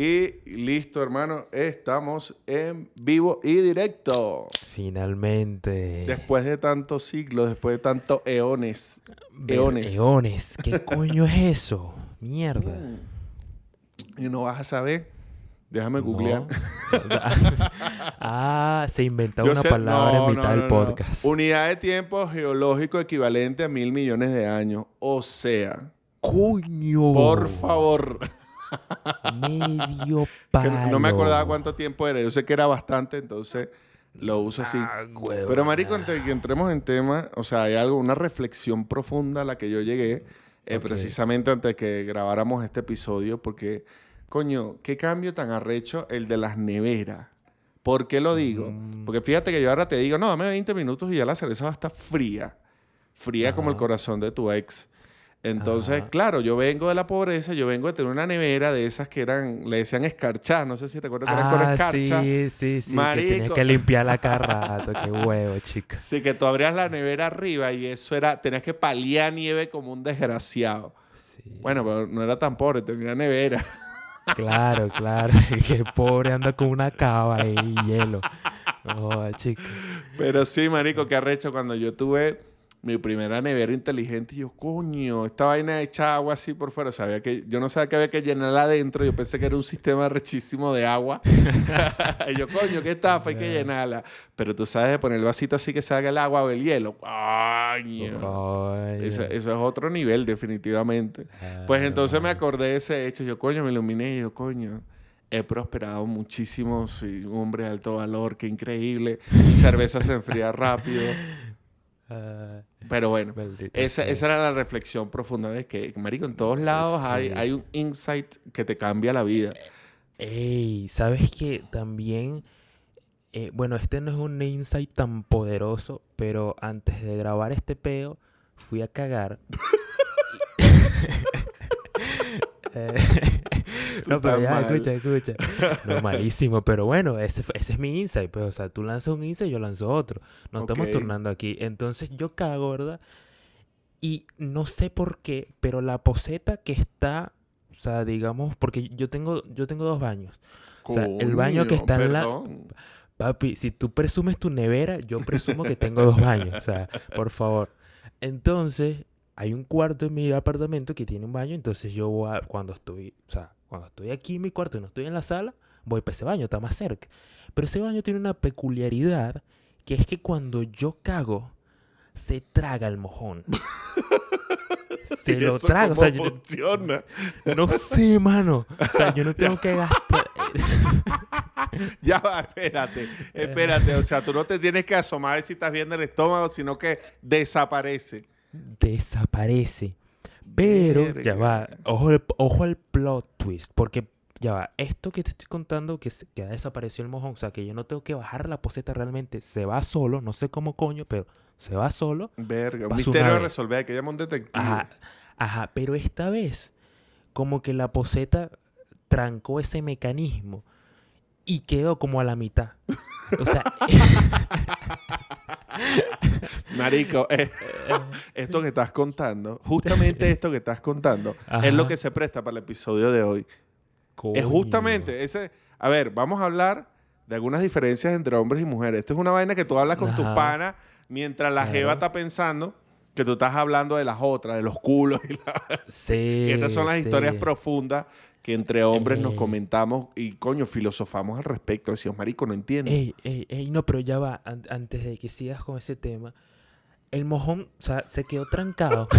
Y listo, hermano. Estamos en vivo y directo. Finalmente. Después de tantos siglos, después de tantos eones. Eones. Eones. ¿Qué coño es eso? Mierda. Y no vas a saber. Déjame googlear. No. ah, se inventó Yo una sé- palabra no, en mitad no, del podcast. Unidad de tiempo geológico equivalente a mil millones de años. O sea, ¡Coño! por favor. Medio palo. no- no me acordaba cuánto tiempo era. Yo sé que era bastante, entonces lo uso así. Ah, Pero, marico, antes de que entremos en tema, o sea, hay algo, una reflexión profunda a la que yo llegué eh, precisamente antes de que grabáramos este episodio, porque, coño, qué cambio tan arrecho el de las neveras. ¿Por qué lo digo? Mm. Porque fíjate que yo ahora te digo, no, dame 20 minutos y ya la cerveza va a estar fría. Fría como el corazón de tu ex. Entonces, Ajá. claro, yo vengo de la pobreza, yo vengo de tener una nevera de esas que eran, le decían escarchar, no sé si recuerdas que eran con Ah, escarcha. sí, sí, sí. Que Marico. tenías que limpiarla cada rato. Qué huevo, chica. Sí, que tú abrías la nevera arriba y eso era, tenías que paliar nieve como un desgraciado. Sí. Bueno, pero no era tan pobre, tenía nevera. Claro, claro. Qué pobre anda con una cava ahí y hielo. No, chica. Pero sí, marico, qué arrecho cuando yo tuve mi primera nevera inteligente y yo, coño, esta vaina echa agua así por fuera. Sabía que, yo no sabía que había que llenarla adentro. Yo pensé que era un sistema rechísimo de agua. y yo, coño, qué estafa, hay que llenarla. Pero tú sabes de poner el vasito así que salga el agua o el hielo. Coño. Eso, eso es otro nivel, definitivamente. Pues entonces me acordé de ese hecho. Yo, coño, me iluminé y yo, coño, he prosperado muchísimo. Soy un hombre de alto valor, qué increíble. Cerveza se enfría rápido. Ah, Pero bueno, esa, esa era la reflexión profunda de que, marico, en todos lados hay, Sí. hay un insight que te cambia la vida. Ey, ¿sabes qué? También, eh, bueno, este no es un insight tan poderoso, pero antes de grabar este peo, fui a cagar. Eh, no, pero ya, mal. escucha, escucha. No, malísimo, pero bueno, ese, ese es mi insight. Pues, o sea, tú lanzas un insight, yo lanzo otro. Nos estamos Ok. turnando aquí. Entonces yo cago, ¿verdad? Y no sé por qué, pero la poseta que está, o sea, digamos, porque yo tengo, yo tengo dos baños. O sea, el baño que está en la-. Papi, si tú presumes tu nevera, yo presumo que tengo dos baños. O sea, por favor. Entonces, hay un cuarto en mi apartamento que tiene un baño. Entonces, yo voy a, cuando estoy, o sea, cuando estoy aquí en mi cuarto y no estoy en la sala, voy para ese baño, está más cerca. Pero ese baño tiene una peculiaridad que es que cuando yo cago, se traga el mojón. se ¿Y lo eso traga. O sea, yo, funciona? no sé, mano. O sea, yo no tengo que gastar. Ya va, espérate, espérate. O sea, tú no te tienes que asomar a ver si estás viendo el estómago, sino que desaparece. desaparece. Pero, ya va, ojo, al- ojo al plot twist, porque ya va, esto que te estoy contando, que, se- que ha desaparecido el mojón, o sea, que yo no tengo que bajar la poseta realmente, se va solo, no sé cómo coño, pero se va solo. Verga, un misterio a resolver, que llamar a un detective. Ajá, ajá, pero esta vez, como que la poseta trancó ese mecanismo y quedó como a la mitad. O sea, Marico, eh, esto que estás contando, justamente esto que estás contando, es lo Ajá. que se presta para el episodio de hoy. Es justamente ese. A ver, vamos a hablar de algunas diferencias entre hombres y mujeres. Esto es una vaina que tú hablas con tu Ajá. pana mientras la jeva Claro. está pensando que tú estás hablando de las otras, de los culos. Y, la- Sí, y estas son las historias profundas que entre hombres nos Ey. comentamos y, coño, filosofamos al respecto. Decimos, marico, no entiendo. Ey, ey, ey, no, pero ya va, an- antes de que sigas con ese tema, el mojón, o sea, se quedó trancado.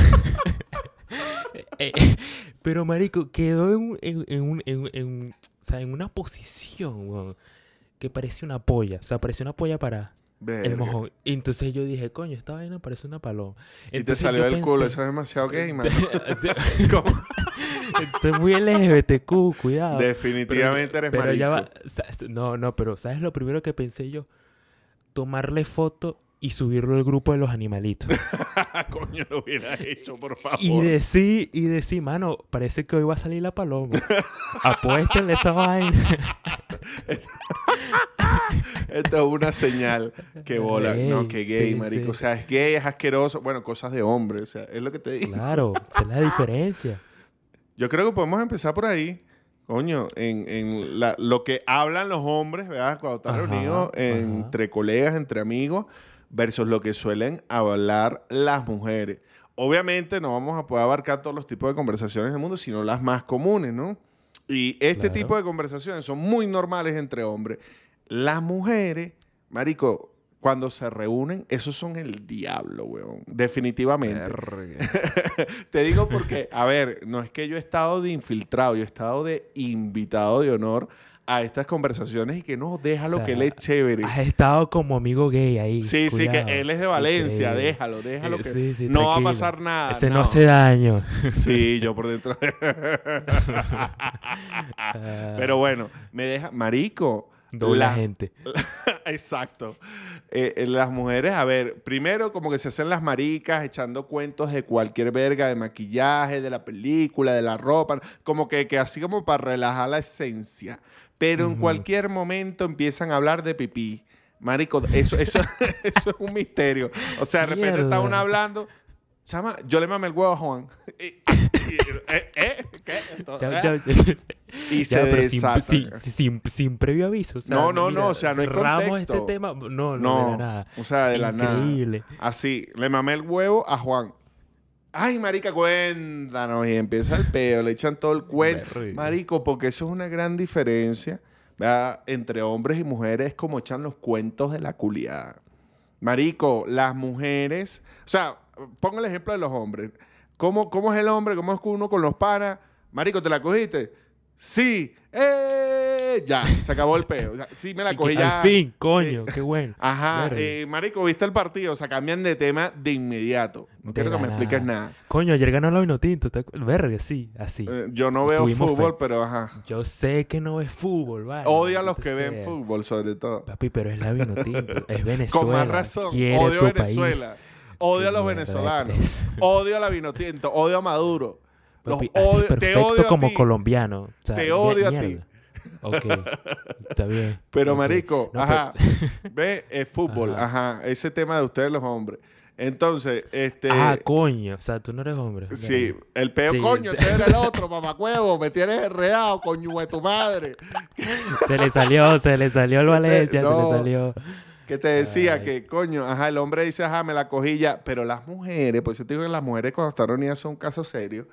Eh, eh, pero, marico, quedó en, en, en en- en- o sea, en una posición, weón, que parecía una polla. O sea, parecía una polla para el mojón. Y entonces yo dije, coño, esta vaina parece una paloma. Y te salió del culo. Eso es demasiado gay, man. ¿Cómo? Es muy LGBTQ, cuidado. Definitivamente eres Pero marico. ya va. No, no, pero ¿sabes lo primero que pensé yo? Tomarle foto y subirlo al grupo de los animalitos. coño, lo hubiera hecho, por favor. y decir, y decir, mano, parece que hoy va a salir la paloma. Apuéstenle esa vaina. Esto es una señal que bola. no, Ey, que gay, sí, marico. sí. O sea, es gay, es asqueroso. Bueno, cosas de hombre. O sea, es lo que te digo. Claro, esa es la diferencia. Yo creo que podemos empezar por ahí coño, en, en la- lo que hablan los hombres, ¿verdad? Cuando están Ajá, reunidos entre colegas, entre amigos, versus lo que suelen hablar las mujeres. Obviamente no vamos a poder abarcar todos los tipos de conversaciones del mundo, sino las más comunes, ¿no? Y este Claro. tipo de conversaciones son muy normales entre hombres. Las mujeres, marico, cuando se reúnen, esos son el diablo, weón. Definitivamente. Te digo porque, a ver, no es que yo he estado de infiltrado, yo he estado de invitado de honor a estas conversaciones y que no, déjalo O sea, que él es chévere. Has estado como amigo gay ahí. Sí, sí, que él es de Valencia, déjalo, déjalo que sí, sí, no va a pasar nada. Ese no. hace daño. Sí, yo por dentro. Pero bueno, me deja, marico. Doble la- gente. Exacto. Eh, eh, las mujeres, a ver, primero como que se hacen las maricas echando cuentos de cualquier verga, de maquillaje, de la película, de la ropa, como que, que así como para relajar la esencia. Pero en cualquier momento empiezan a hablar de pipí. Marico, eso, eso, eso es un misterio. O sea, de repente está uno hablando. Chama, yo le mamé el huevo a Juan. Y, y- ¿eh? ¿eh? ¿Qué? Ya- ¿Eh? ya- Y se ya, pero sin, desata. sin, sin- sin previo aviso. o sea, No, no, mira, no, o sea, no hay contexto. este tema. No, no, No, de la nada. o sea, de la nada. Increíble. Así, le mamé el huevo a Juan. Ay, marica, cuéntanos. Y empieza el peo, le echan todo el cuento. Marico, porque eso es una gran diferencia ¿verdad? entre hombres y mujeres, es como echan los cuentos de la culiada. Marico, las mujeres, o sea, pongo el ejemplo de los hombres. ¿Cómo, cómo es el hombre? ¿Cómo es uno con los panas? Marico, ¿te la cogiste? Sí. ¡Eh! Ya, se acabó el peo. O sea, sí, me la que cogí ya. Al fin, coño, Sí. qué bueno. Ajá, eh, marico, ¿viste el partido? O sea, cambian de tema de inmediato. No quiero que me expliques nada. Coño, ayer ganó la Vinotinto. Verga, sí, así. Eh, yo no veo Tuvimos fútbol, fe. pero ajá. Yo sé que no es fútbol, vale. Odio a los que ven fútbol, sobre todo. Papi, pero es la Vinotinto. Es Venezuela. Con más razón. quiere Odio a tu país. Odio a los venezolanos. Odio a la Vinotinto. Odio a Maduro. Los Papi, así odio, te perfecto odio a como ti. colombiano. O sea, Te odio a ti. Ok, está bien. Pero, marico, No, ajá. Ve, es fútbol. Ajá. Ajá. Ese tema de ustedes, los hombres. Entonces, este. Ah, coño. O sea, tú no eres hombre. Sí, el peo, Sí, coño, tú eres el otro, mamacuevo, me tienes enredado, coño de tu madre. Se le salió, se le salió el Valencia, se le salió. Que te decía Ay. que, coño, ajá, el hombre dice, ajá, me la cogí ya. Pero las mujeres, pues yo te digo que las mujeres cuando están unidas son un caso serio.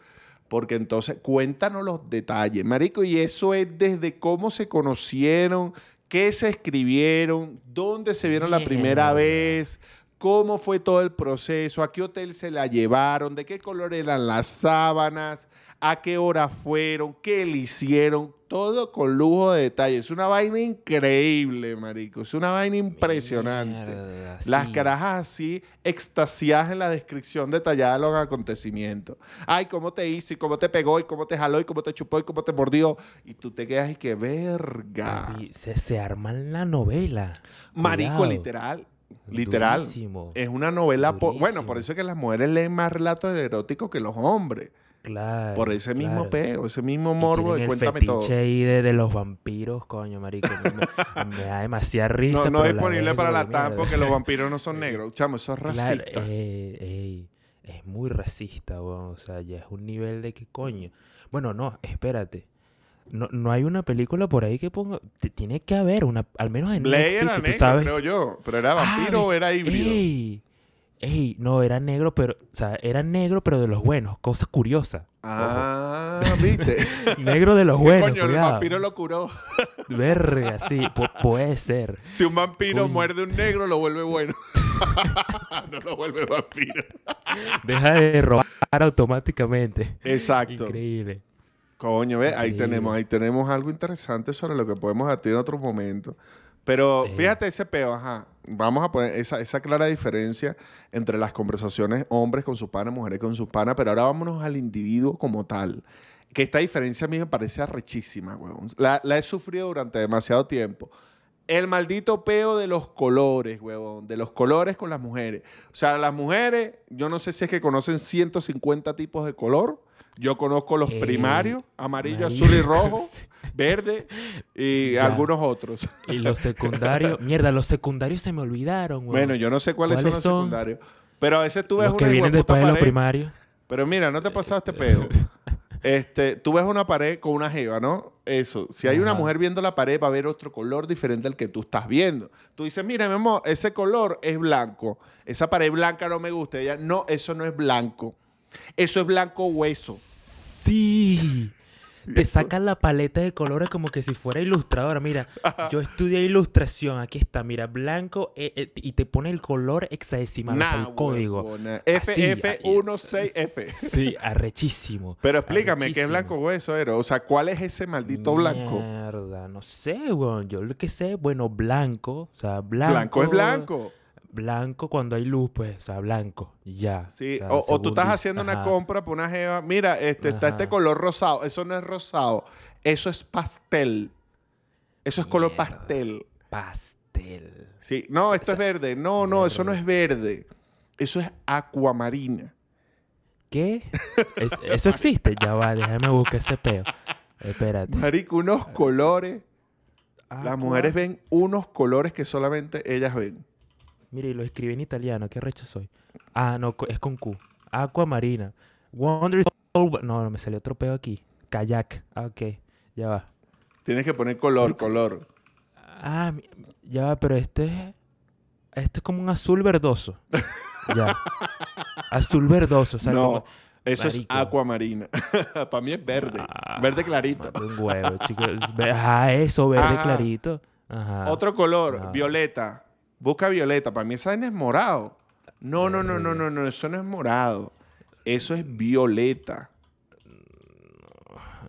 Porque entonces, cuéntanos los detalles, marico. Y eso es desde cómo se conocieron, qué se escribieron, dónde se vieron la primera vez, cómo fue todo el proceso, a qué hotel se la llevaron, de qué color eran las sábanas, a qué hora fueron, qué le hicieron, todo con lujo de detalles. Es una vaina increíble, marico. Es una vaina impresionante. Mierda, Las sí. carajas así, extasiadas en la descripción detallada de los acontecimientos. Ay, cómo te hizo, y cómo te pegó, y cómo te jaló, y cómo te chupó, y cómo te mordió. Y tú te quedas y que verga. Papi, se, se arman la novela. Marico, Cuidado. literal. Literal. Durísimo. Es una novela. po- Bueno, por eso es que las mujeres leen más relatos eróticos que los hombres. Claro. Por ese mismo claro. peo, ese mismo morbo de el cuéntame fetiche todo. ahí de, de los vampiros, coño, marico. Me, me da demasiada risa. No, no es disponible para la TAM porque los vampiros no son negros. Chamo, eso es racista. eh, ey, es muy racista, weón. O sea, ya es un nivel de que coño. Bueno, no, espérate. No, no hay una película por ahí que ponga. tiene que haber una, al menos en Blade Netflix, era negro, sabes. creo yo. Pero era vampiro Ay, o era híbrido. Ey, ey, no, era negro, pero, o sea, era negro, pero de los buenos, cosa curiosa. Ah, ¿viste? Negro de los buenos, Coño, el vampiro lo curó. Verga, sí, pu- puede ser. Si un vampiro Coño. muerde un negro, lo vuelve bueno. no lo vuelve vampiro. Deja de robar automáticamente. Exacto. Increíble. Coño, ve, ahí Increíble. tenemos, ahí tenemos algo interesante sobre lo que podemos hacer en otro momento. Pero Sí. fíjate ese peo, ajá. Vamos a poner esa, esa clara diferencia entre las conversaciones hombres con sus panas, mujeres con sus panas, pero ahora vámonos al individuo como tal. Que esta diferencia a mí me parece arrechísima, weón. La, la he sufrido durante demasiado tiempo. El maldito peo de los colores, huevón. De los colores con las mujeres. O sea, las mujeres, yo no sé si es que conocen 150 tipos de color. Yo conozco los Eh, primarios, amarillo, azul y rojo, verde y Ya. algunos otros. Y los secundarios, mierda, los secundarios se me olvidaron, weón. Bueno, yo no sé cuáles, son ¿Cuáles los secundarios. Pero a veces tú ves los que una vienen hijueputa después de los primarios. Pero mira, ¿no te pasado este pedo? Este, tú ves una pared con una jeva, ¿no? Eso. Si hay una mujer viendo la pared, va a ver otro color diferente al que tú estás viendo. Tú dices, mira, mi amor, ese color es blanco. Esa pared blanca no me gusta. Ella, no, eso no es blanco. Eso es blanco hueso. Sí. Te sacan la paleta de colores como que si fuera ilustradora. Mira, yo estudié ilustración. Aquí está, mira, blanco eh, eh, y te pone el color hexadecimal, o sea, Nah, el código. huevona. Así, FF16F. Sí, arrechísimo. Pero explícame, ¿qué es Arrechísimo. blanco hueso, Ero? O sea, ¿cuál es ese maldito blanco? Mierda, no sé, weón. Yo lo que sé, bueno, blanco. O sea, blanco. Blanco es blanco. Blanco cuando hay luz, pues, o sea, blanco. Ya. Sí, sea, o, o tú estás haciendo una compra por una jeva. Mira, este, está este color rosado. Eso no es rosado. Eso es pastel. Eso es color pastel. Pastel. Sí, no, esto es sea, verde. No, no, eso no es verde. Eso es acuamarina. ¿Qué? Es- ¿Eso existe? Ya va, déjame buscar ese peo. Espérate. Marico, unos colores. Las Aqua- mujeres ven unos colores que solamente ellas ven. Mira, y lo escribí en italiano. ¿Qué recho soy? Ah, no, es con Q. Aqua marina. Wonder No, no, me salió otro peo aquí. Kayak. Ah, ok. Ya va. Tienes que poner color, color. Ah, ya va, pero este es... Este es como un azul verdoso. ya. Azul verdoso. O sea, no, como- eso Marico. es acuamarina. Para mí es verde. Ah, verde clarito. un huevo, chicos. Ajá, eso, verde Ajá. clarito. Ajá. Otro color, No. violeta. Busca violeta. Para mí esa vaina es morado. No, no, no, no, no, no. Eso no es morado. Eso es violeta.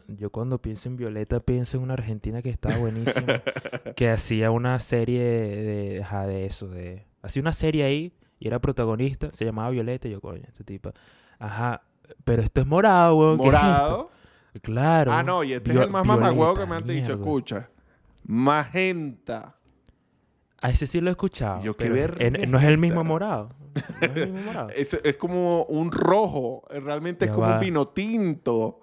Yo cuando pienso en Violeta pienso en una argentina que estaba buenísima, que hacía una serie de, ajá, de eso, de hacía una serie ahí y era protagonista, se llamaba Violeta y yo, coño, este tipo. Ajá, pero esto es morado, weón. Morado. Claro. Ah, no, y este es el más mamagüevo que me han dicho. Escucha. Magenta. A ese sí lo he escuchado. Yo, pero en- no es el mismo morado. No es el mismo morado. Es, es como un rojo. Realmente es como va. un vino tinto.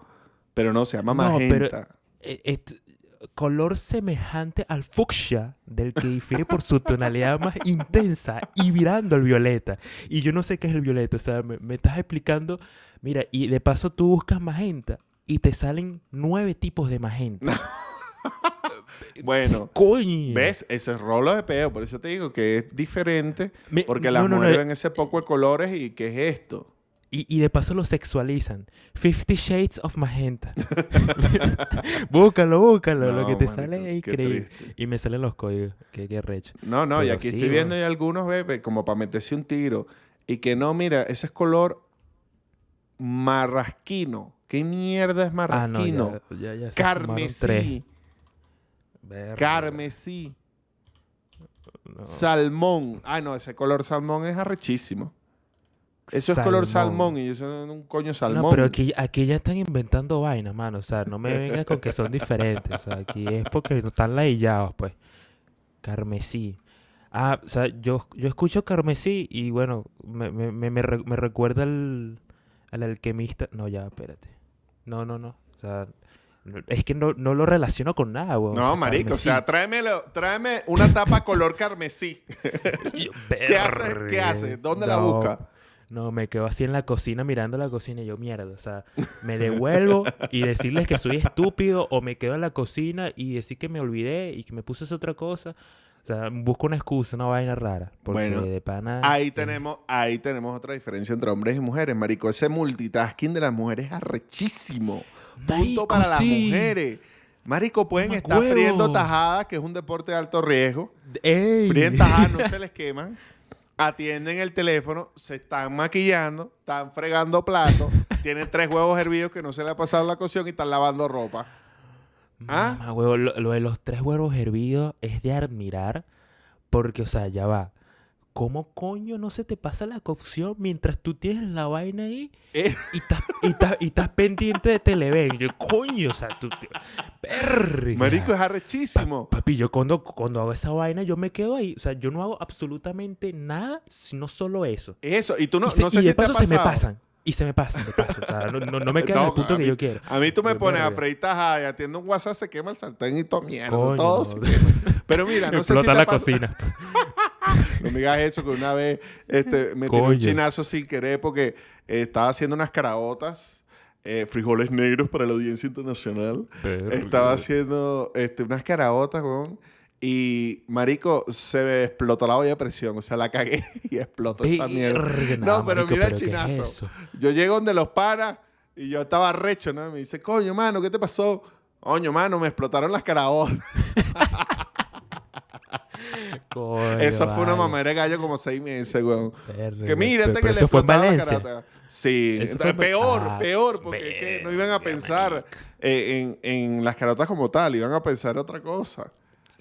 Pero no, se llama No, pero- magenta. Eh, et- color semejante al fucsia, del que difiere por su tonalidad más intensa y virando al violeta. Y yo no sé qué es el violeta, o sea, me, me estás explicando, mira, y de paso tú buscas magenta y te salen nueve tipos de magenta. Bueno, Coño. ¿ves? Ese es rolo de peo. Por eso te digo que es diferente. Me- Porque las no, no, mujeres eh, ven ese poco de colores y ¿qué es esto? Y, y de paso lo sexualizan. Fifty Shades of Magenta. búscalo, búscalo. lo que te sale es increíble. triste. Y me salen los códigos. Qué, qué recho. No, no, y aquí sí, estoy viendo ya algunos, bebé, como para meterse un tiro. Y que no, mira, ese es color marrasquino. ¿Qué mierda es Ah, no, marrasquino? ya, ya, ya se fumaron tres. Carmesí. Carmesí. no. Salmón. Ah, no, ese color salmón es arrechísimo. Eso es color salmón y eso no es un coño salmón. No, pero aquí, aquí ya están inventando vainas, mano. O sea, no me vengas con que son diferentes. O sea, aquí es porque no están laillados, pues. Carmesí. Ah, o sea, yo, yo escucho carmesí y bueno, me, me, me, me re- me recuerda al, al alquimista. No, ya, espérate. No, no, no. O sea, no- es que no, no lo relaciono con nada, weón. No, marico, o sea, tráemelo, tráeme una tapa color carmesí. ¿qué ¿Qué haces? ¿Qué haces? ¿Dónde la busca? No, me quedo así en la cocina mirando la cocina y yo, mierda, o sea, me devuelvo y decirles que soy estúpido o me quedo en la cocina y decir que me olvidé y que me puse a hacer otra cosa. O sea, busco una excusa, una vaina rara. Porque Bueno, de pana... Ahí eh, tenemos, ahí tenemos otra diferencia entre hombres y mujeres, marico. Ese multitasking de las mujeres es arrechísimo. Punto Marico, para las sí. mujeres. Marico, pueden Mamá estar friendo tajadas, que es un deporte de alto riesgo. ¡Ey! Fríen tajadas, no se les queman. Atienden el teléfono, se están maquillando, están fregando platos, tienen tres huevos hervidos que no se le ha pasado la cocción y están lavando ropa. ¿Ah? Mamá, huevo, lo, lo de los tres huevos hervidos es de admirar porque, o sea, ya va. ¿Cómo coño no se te pasa la cocción mientras tú tienes la vaina ahí Eh, y estás, y estás, y estás pendiente de Televen? Yo, coño, o sea, tú... te- marico, es arrechísimo. Papi, yo cuando, cuando hago esa vaina, yo me quedo ahí. O sea, yo no hago absolutamente nada, sino solo eso. Eso, y tú no, y se- no sé y si de te ha paso se me pasan. Y se me pasan, de paso. O sea, no, no, no me queda en No, el punto a que mí- yo quiero. A mí tú me Yo, pones a verga. freír tajada y atiendo un WhatsApp, se quema el sartén y todo mierda. Coño, todo no. se quema. Pero mira, no sé si Explota te la ha cocina. No me digas eso, que una vez este, me tiré un chinazo sin querer porque eh, estaba haciendo unas caraotas eh, frijoles negros para la audiencia internacional. Estaba haciendo este, unas caraotas, weón. Y, marico, se me explotó la olla de presión. O sea, la cagué y explotó esa mierda. Verga, No, pero marico, mira el ¿qué es chinazo. eso? Yo llego donde los panas y yo estaba recho, ¿no? Me dice, coño, mano, ¿qué te pasó? Coño, mano, me explotaron las caraotas. Coño, Eso fue una mamera de gallo como seis meses, weón. Que mira, Pero- que pero le explotaron la carata. Sí, en- peor, Ah, peor, porque es que no iban a pensar eh, en, en las carotas como tal, iban a pensar otra cosa.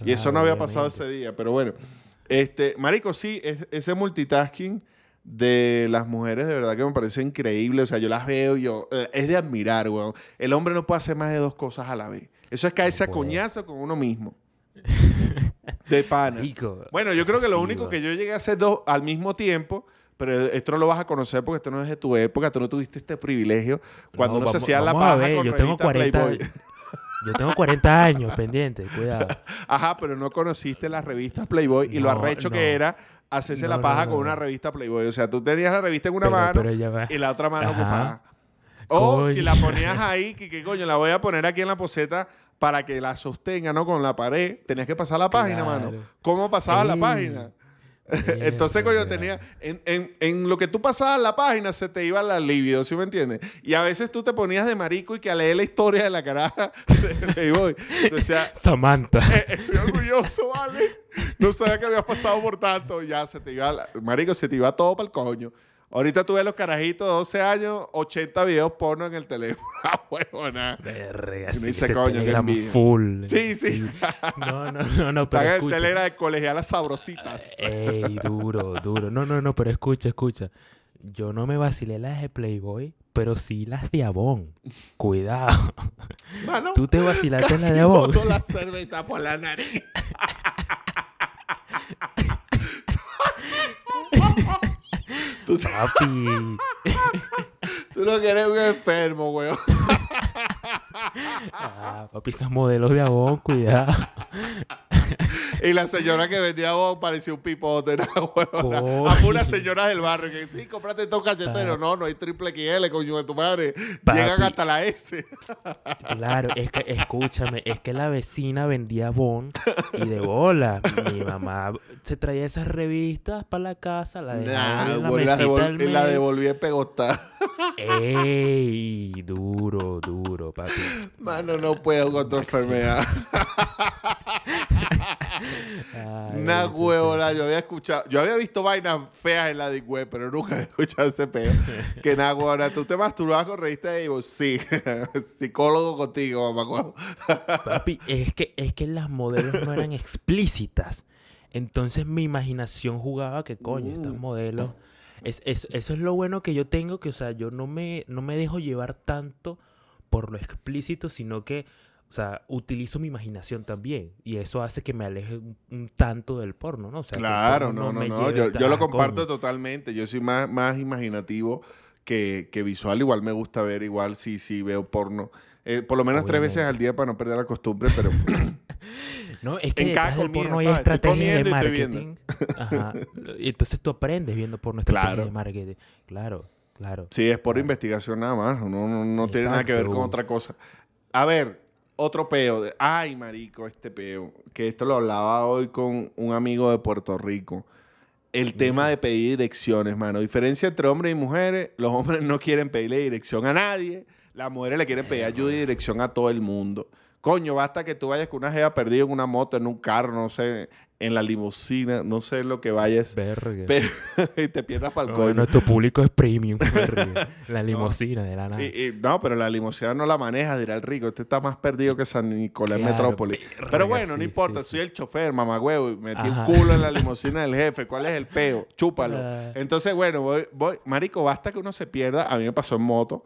y eso no había pasado obviamente. ese día, pero bueno. Este, marico, sí, es- ese multitasking de las mujeres de verdad que me parece increíble. O sea, yo las veo y yo... eh, es de admirar, weón. El hombre no puede hacer más de dos cosas a la vez. Eso es caerse a puede. coñazo con uno mismo. De pana. Bueno, yo creo que lo sí, único que yo llegué a hacer dos al mismo tiempo, pero esto no lo vas a conocer porque esto no es de tu época, tú no tuviste este privilegio. Cuando No, uno se hacía la paja ver, con yo tengo revista 40 Playboy. Yo tengo 40 años pendiente, cuidado. Ajá, pero no conociste las revistas Playboy y lo arrecho no. que era hacerse No, la paja no, con no. una revista Playboy. O sea, tú tenías la revista en una Pero- mano pero ya va. y la otra mano Ajá. ocupada. O Coño. si la ponías ahí, que, que coño, la voy a poner aquí en la poseta para que la sostenga, ¿no? Con la pared. Tenías que pasar la página, mano. ¿Cómo pasabas la página? Entonces, coño, tenía. En, en- en lo que tú pasabas la página se te iba la libido, ¿sí me entiendes? Y a veces tú te ponías de marico y que a leer la historia de la caraja de Playboy. Entonces, Samantha. eh, estoy orgulloso, ¿vale? No sabía que habías pasado por tanto. Ya se te iba, la- marico, se te iba todo para el coño. Ahorita tú ves los carajitos de 12 años, 80 videos porno en el teléfono. Ah, huevona. Verga, Y sí, dice, ese coño, qué Telegram envidia. full. Sí, sí. No, no, no, no, pero Están en el escucha. telera de colegialas sabrositas. Ey, duro, duro. No, no, no, pero escucha, escucha. Yo no me vacilé las de Playboy, pero sí las de Avon. Cuidado. Mano, Tú te vacilaste las de Avon. boto la cerveza por la nariz. Tú, Papi. tú no quieres un enfermo, weón. Ah, papi, esos modelos de Avon, cuidado. Y la señora que vendía vos parecía un pipote, ¿no? A una señora del barrio que sí, cómprate estos cacheteros. No, no hay triple XL, coño de tu madre. Papi. Llegan hasta la S. Claro, es que, escúchame, es que la vecina vendía Avon y de bola. Mi mamá se traía esas revistas para la casa, la dejaba Nah, en la güey, la, mesita devol- del y la devolví en. Ey, duro, duro, papi. Mano, no puedo con tu enfermedad. Una huevona, yo había escuchado, yo había visto vainas feas en la de web, pero nunca había escuchado ese pedo. que nada, huevona, ¿tú te masturbabas con revista de Evo? Sí, psicólogo contigo, mamá. Papi, es que, es que las modelos no eran explícitas. Entonces mi imaginación jugaba que, coño, estos Mm. modelos... Es, es- eso es lo bueno que yo tengo, que, o sea, yo no me, no me dejo llevar tanto por lo explícito, sino que, o sea, utilizo mi imaginación también. Y eso hace que me aleje un, un tanto del porno, ¿no? O sea, Claro, no, no, no. lleve Yo, yo lo comparto coño. totalmente. Yo soy más, más imaginativo que, que visual. Igual me gusta ver, igual sí, sí veo porno. Eh, por lo menos tres veces Obviamente. al día para no perder la costumbre, pero No, es que En cada del comida, porno hay ¿sabes? Estoy estrategias de y marketing. Ajá. Y entonces tú aprendes viendo porno estrategias Claro. de marketing. Claro, claro. sí, es por Claro. investigación nada más. No, no, no tiene nada que ver con otra cosa. A ver, otro peo. de- Ay, marico, este peo. Que esto lo hablaba hoy con un amigo de Puerto Rico. El tema de pedir direcciones, mano. Diferencia entre hombres y mujeres. Los hombres no quieren pedirle dirección a nadie. Las mujeres le quieren pedir ayuda y dirección a todo el mundo. Coño, basta que tú vayas con una jeva perdida en una moto, en un carro, no sé, en la limusina, no sé lo que vayas. Verga. Pero, y te pierdas para el No, coño. nuestro público es premium. verga. La limusina de la nada. Y- y- no, pero la limusina no la maneja, dirá el rico. Este está más perdido que San Nicolás Claro, Metrópolis. verga, Pero bueno, no importa, sí, soy sí. el chofer, mamagüevo, y metí Ajá. un culo en la limusina del jefe. ¿Cuál es el peo? Chúpalo. Entonces, bueno, voy, voy. Marico, basta que uno se pierda. A mí me pasó en moto.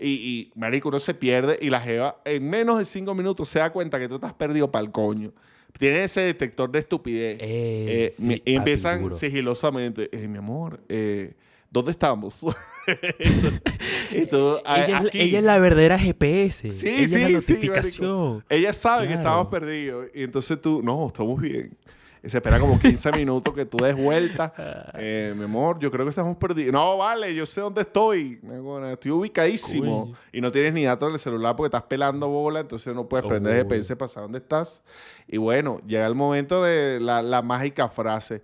Y, y, marico, uno se pierde y la jeva en menos de cinco minutos se da cuenta que tú estás perdido para el coño. Tiene ese detector de estupidez. Eh, Eh, sí, y empiezan duro. sigilosamente, eh, mi amor, eh, ¿dónde estamos? y tú, "Ah, Ella, es, aquí". ella es la verdadera GPS. Sí, ella sí, es la sí. Ella sabe que estamos perdidos. Y entonces tú, no, estamos bien. Se espera como 15 minutos que tú des vuelta. Eh, mi amor, yo creo que estamos perdidos. No, vale, yo sé dónde estoy. Estoy ubicadísimo. Coño. Y no tienes ni datos en el celular porque estás pelando bola, entonces no puedes prender Uy. GPS para saber dónde estás. Y bueno, llega el momento de la, la mágica frase.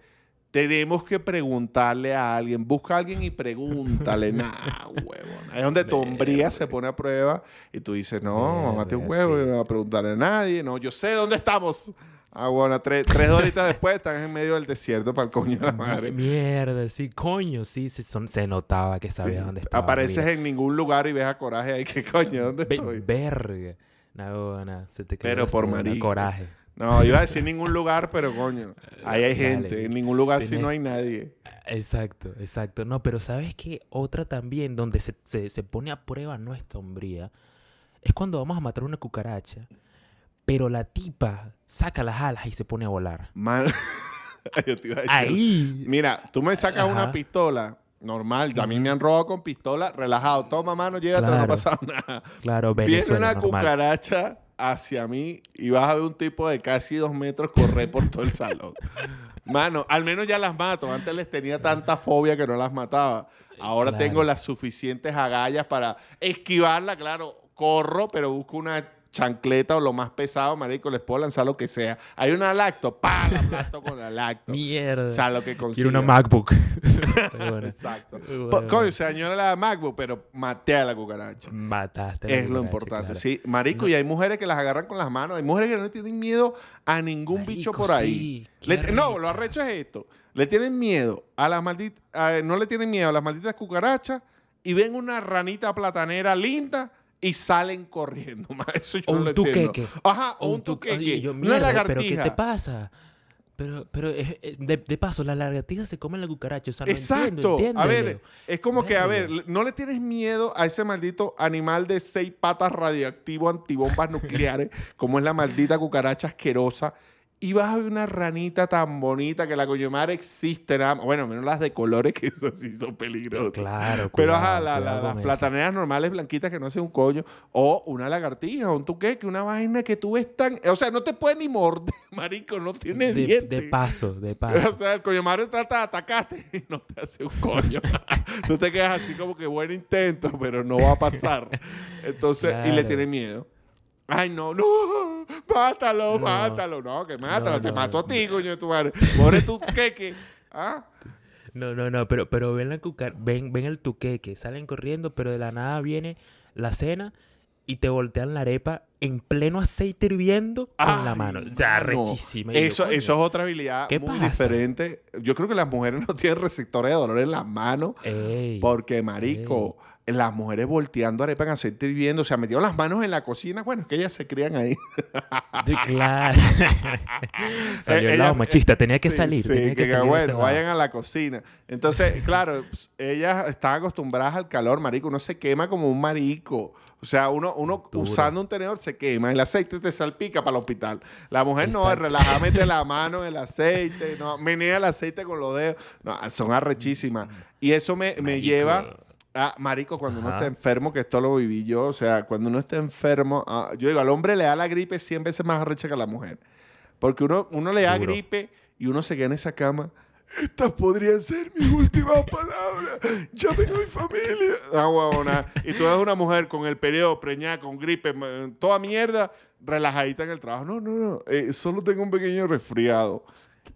Tenemos que preguntarle a alguien. Busca a alguien y pregúntale. nah, huevón. Es donde tu hombría se pone a prueba y tú dices, no, mamate un huevo, sí. yo no voy a preguntarle a nadie. No, yo sé dónde estamos. Ah, bueno, tres, tres horitas después están en medio del desierto para el coño de la madre. Mierda, sí, coño, sí, se, son- se notaba que sabía Sí. dónde estaba. Apareces en ningún lugar y ves a Coraje ahí. ¿Qué coño? ¿Dónde Ve- estoy? verga. No, no, se te Pero por marico. coraje. No, iba a decir ningún lugar, pero coño. Ahí hay Dale. gente. En ningún lugar sí Tienes- no hay nadie. Exacto, exacto. No, pero ¿sabes qué? Otra también donde se, se, se pone a prueba nuestra hombría es cuando vamos a matar una cucaracha, pero la tipa saca las alas y se pone a volar. Man- Yo te iba a decir. Ahí. Mira, tú me sacas una pistola. Normal, a mí me han robado con pistola, relajado. Toma, mano, llévatelo, no ha Claro. pasado nada. Claro, Viene Venezuela, una normal. cucaracha hacia mí y vas a ver un tipo de casi dos metros correr por todo el salón. Mano, al menos ya las mato. Antes les tenía tanta fobia que no las mataba. Ahora Claro. tengo las suficientes agallas para esquivarla. Claro, corro, pero busco una chancleta o lo más pesado, marico. Les puedo lanzar lo que sea. Hay una lacto, ¡pam! La con la lacto. Mierda. O sea, lo que Quiero consiga. una MacBook. Bueno, Exacto. Bueno. Coño, se dañó la MacBook, pero maté a la cucaracha. Mataste. la Es lo importante, claro. sí. Marico, y hay mujeres que las agarran con las manos. Hay mujeres que no le tienen miedo a ningún bicho por ahí. sí, qué Le- no, lo arrecho es esto. Le tienen miedo a las malditas... no le tienen miedo a las malditas cucarachas y ven una ranita platanera linda y salen corriendo. Eso yo O no un lo entiendo. tuqueque. Ajá, o un tu- tuqueque. Ay, yo, una mierda, lagartija. ¿Pero qué te pasa? Pero, pero eh, eh, de, de paso, la lagartija se come la cucaracha. O sea, no Exacto. entiendo, a ver, es como que, a ver, no le tienes miedo a ese maldito animal de seis patas radioactivo antibombas nucleares, como es la maldita cucaracha asquerosa. Y vas a ver una ranita tan bonita que la coño madre existe. Nada más. Bueno, menos las de colores, que eso sí son peligrosas. Claro, Pero ajá, cuidado, la- la- cuidado las eso. plataneras normales blanquitas que no hacen un coño. O una lagartija, o un tuqueque, una vaina que tú ves tan... O sea, no te puede ni morder, marico, no tiene de, dientes. de paso, de O paso. sea, el coño madre trata de atacarte y no te hace un coño. Tú te quedas así como que buen intento, pero no va a pasar. Entonces, y le tiene miedo. Ay, no, no, mátalo, No. mátalo. No, que mátalo, No, te no, mato a ti, coño de tu madre. Pobre tu queque. ¿Ah? No, no, no, pero, pero ven la cucar ven, ven el tuqueque, salen corriendo, pero de la nada viene la cena y te voltean la arepa en pleno aceite hirviendo con la mano. O sea, rechísima. Eso, eso es otra habilidad ¿qué muy pasa? diferente. Yo creo que las mujeres no tienen receptores de dolor en las manos. ey, Porque, marico, las mujeres volteando arepa en aceite hirviendo, o sea, metieron las manos en la cocina. Bueno, es que ellas se crían ahí. de- claro. Salió el lado ella- machista, tenía que Sí, salir. sí, tenía que, salir bueno, vayan a la cocina. Entonces, claro, pues, ellas están acostumbradas al calor, marico. Uno se quema como un marico. O sea, uno, uno usando un tenedor se quema. El aceite te salpica para el hospital. La mujer no, relaja, mete la mano en el aceite, no, menea el aceite con los dedos. No, son arrechísimas. Y eso me, me lleva a, marico, cuando uno Ajá. está enfermo, que esto lo viví yo, o sea, cuando uno está enfermo, ah, yo digo, al hombre le da la gripe 100 veces más arrecha que a la mujer. Porque uno, uno le da gripe y uno se queda en esa cama. Estas podrían ser mis últimas palabras. Llamen a mi familia. Ah, huevona. Y tú eres una mujer con el periodo preñada, con gripe, toda mierda, relajadita en el trabajo. No, no, no. eh, solo tengo un pequeño resfriado.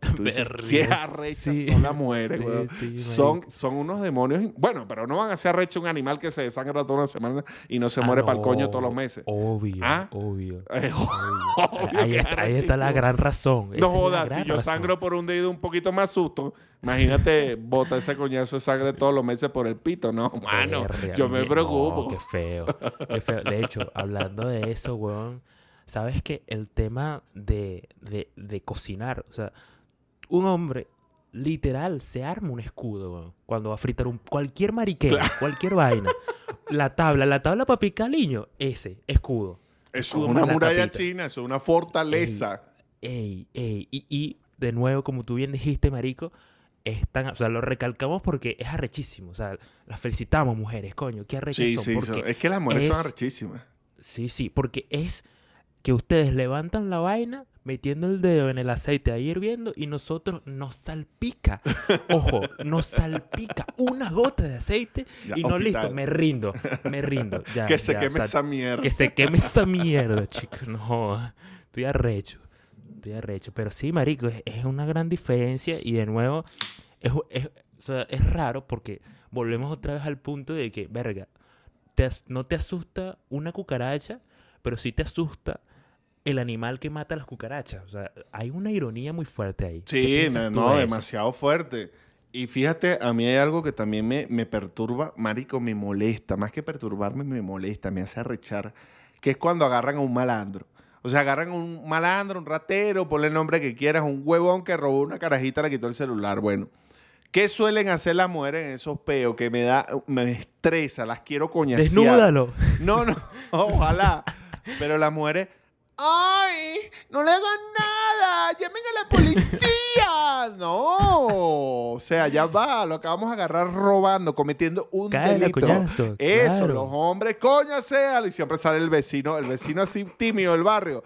Qué arrechas sí. son las mujeres, Sí, weón. sí, son, son unos demonios. Bueno, pero no van a ser arrecho un animal que se desangra toda una semana y no se Ah, muere para el no, coño todos los meses. Obvio, ¿Ah? obvio. Eh, obvio. obvio ahí, está, ahí está la gran razón. Esa No jodas, si yo razón. sangro por un dedo un poquito más susto, imagínate bota ese coñazo de sangre todos los meses por el pito. No, mano, yo me preocupo. no, qué feo. qué feo. De hecho, hablando de eso, weón, sabes que el tema de, de, de cocinar, o sea, un hombre literal se arma un escudo, weón, cuando va a fritar un, cualquier mariquera, cualquier vaina. La tabla, la tabla para picar niño, ese, escudo. Eso es una muralla china, eso es una fortaleza. Ey, ey, y, y de nuevo, como tú bien dijiste, marico, están, o sea, lo recalcamos porque es arrechísimo, o sea, las felicitamos, mujeres, coño, qué arrechas Sí, sí, porque es que las mujeres son es- arrechísimas. Sí, sí, porque es que ustedes levantan la vaina metiendo el dedo en el aceite ahí hirviendo y nosotros nos salpica. Ojo, nos salpica una gota de aceite Ya, y no hospital. listo, me rindo, me rindo. Ya, que se ya, queme o sea, esa mierda. Que se queme esa mierda, chicos. No, estoy arrecho. Estoy arrecho. Pero sí, marico, es, es una gran diferencia y de nuevo es, es- o sea, es raro porque volvemos otra vez al punto de que, verga, te no te asusta una cucaracha, pero sí te asusta el animal que mata a las cucarachas. O sea, hay una ironía muy fuerte ahí. ¿Qué Sí, no, de demasiado fuerte. Y fíjate, a mí hay algo que también me, me perturba, marico, me molesta. Más que perturbarme, me molesta, me hace arrechar. Que es cuando agarran a un malandro. O sea, agarran a un malandro, un ratero, ponle el nombre que quieras, un huevón que robó una carajita, le quitó el celular. Bueno, ¿qué suelen hacer las mujeres en esos peos? Que me da, me estresa, las quiero coñasear. Desnúdalo. No, no, ojalá. Pero las mujeres, ¡ay! No le hagan nada, llamen a la policía. No, o sea, ya va, lo acabamos de agarrar robando, cometiendo un delito. coñazo, Eso, claro. los hombres, coña sea, y siempre sale el vecino, el vecino así tímido del barrio.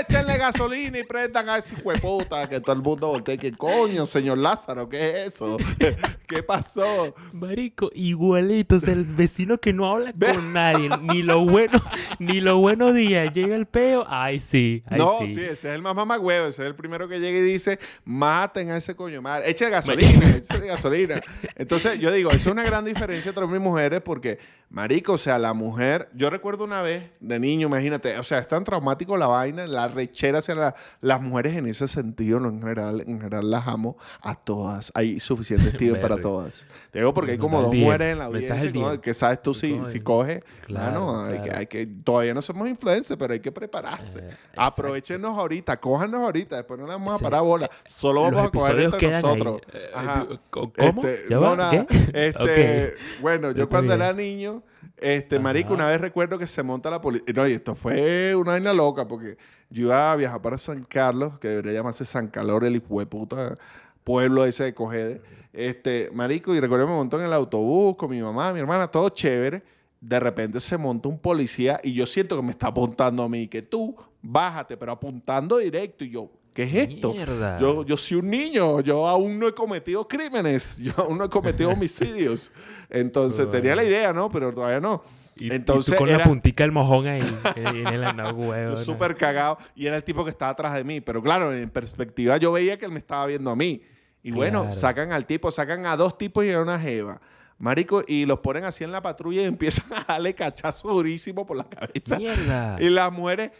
Échenle gasolina y prendan a ese hueputa que todo el mundo voltea. ¿Qué coño, señor Lázaro? ¿Qué es eso? ¿Qué pasó? Marico, igualito, o sea, el vecino que no habla Ve- con nadie, ni lo bueno, ni lo buenos días, llega el peo, ay sí, ay no, sí. sí. ese es el más mamagüevo. Es el primero que llega y dice, maten a ese coño madre. Eche gasolina, eche gasolina. Entonces, yo digo, es una gran diferencia entre hombres y mujeres porque, marico, o sea, la mujer... Yo recuerdo una vez, de niño, imagínate, o sea, es tan traumático la vaina, la rechera hacia la- las mujeres en ese sentido, no en general, en general las amo a todas. Hay suficiente estilo para todas. Te digo porque hay como dos mujeres en la audiencia, ¿no? que sabes tú si, si coge. Claro, Mano, hay, que, claro. hay que... Todavía no somos influencers, pero hay que prepararse. Eh, Aprovechenos ahorita, cójanos ahorita, después no le vamos a parar bola. Solo Los vamos a coger entre nosotros. ahí. Eh, Ajá. ¿Cómo? ¿Cómo? Este, ¿Ya no, nada. Este, Bueno, yo cuando bien. era niño, este, marico, Ajá. una vez recuerdo que se monta la policía. No, y esto fue una vaina loca, porque yo iba a viajar para San Carlos, que debería llamarse San Calor, el hijo de puta pueblo ese de Cogede. Este, marico, y recuerdo que me montó en el autobús con mi mamá, mi hermana, todo chévere. De repente se monta un policía y yo siento que me está apuntando a mí, que tú bájate, pero apuntando directo. Y yo, ¿qué es esto? Mierda. Yo, yo soy un niño, yo aún no he cometido crímenes, yo aún no he cometido homicidios. Entonces tenía la idea, ¿no? Pero todavía no. Y, y tú Entonces con era la puntica del mojón ahí, en el huevo. súper cagado y era el tipo que estaba atrás de mí. Pero claro, en perspectiva yo veía que él me estaba viendo a mí. Y bueno, Claro. sacan al tipo, sacan a dos tipos y a una jeva. Marico, y los ponen así en la patrulla y empiezan a darle cachazo durísimo por la cabeza. Mierda. Y las mujeres,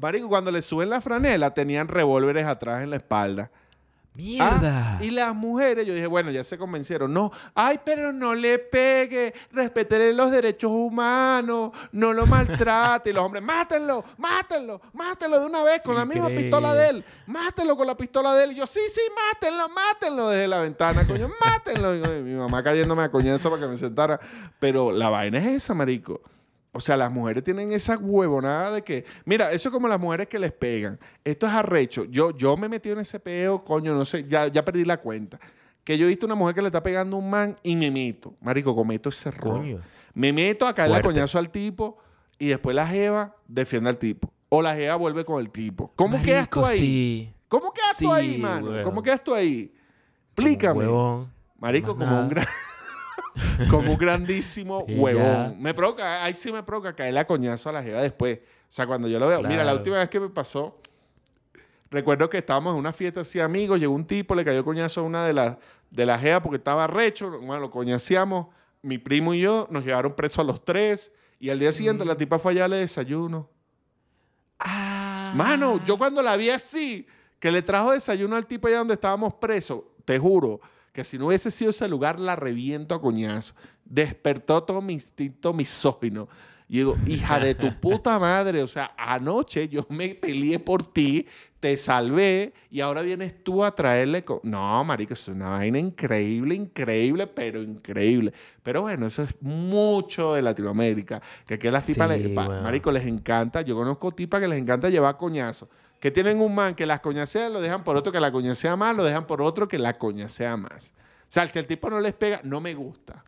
Marico, cuando le suben la franela, tenían revólveres atrás en la espalda. Mierda. Ah, y las mujeres, yo dije, bueno, ya se convencieron. No, ay, pero no le pegue, respétele los derechos humanos, no lo maltrate. Y los hombres, mátenlo, mátenlo, mátenlo de una vez con la misma pistola de él. Mátenlo con la pistola de él. Y yo, sí, sí, mátenlo, mátenlo desde la ventana, coño, mátenlo. Y mi mamá cayéndome a coñazo para que me sentara. Pero la vaina es esa, marico. O sea, las mujeres tienen esa huevonada de que, mira, eso es como las mujeres que les pegan. Esto es arrecho. Yo, yo me he metido en ese peo, coño, no sé, ya, ya perdí la cuenta. Que yo he visto una mujer que le está pegando a un man y me meto. Marico, cometo ese error. Coño. Me meto a caerle coñazo al tipo y después la jeva defiende al tipo. O la jeva vuelve con el tipo. ¿Cómo quedas tú Marico, ahí? Sí. ¿Cómo quedas tú Sí, ahí, mano? ¿Cómo quedas tú ahí? Explícame. Marico, como un gran... como un grandísimo huevón. Me provoca, ahí sí me provoca caerle a coñazo a la jeva después. O sea, cuando yo lo veo. Mira, la última vez que me pasó, recuerdo que estábamos en una fiesta así, amigos, llegó un tipo, le cayó coñazo a una de las de la jeva porque estaba recho. Bueno, lo coñaseamos, mi primo y yo, nos llevaron presos a los tres. Y al día siguiente la tipa fue allá le desayuno. Ah. Mano, yo cuando la vi así, que le trajo desayuno al tipo allá donde estábamos presos, te juro que si no hubiese sido ese lugar, la reviento a coñazo. Despertó todo mi instinto misógino. Y digo, hija de tu puta madre, o sea, anoche yo me peleé por ti, te salvé y ahora vienes tú a traerle... co-". No, marico, es una vaina increíble, increíble, pero increíble. Pero bueno, eso es mucho de Latinoamérica. Que aquí a las tipas, Sí, le- pa- weón. marico, les encanta. Yo conozco tipas que les encanta llevar coñazo. Que tienen un man que las coñasea, lo dejan por otro que la coñasea más, lo dejan por otro que la coñasea más. O sea, si el tipo no les pega, no me gusta.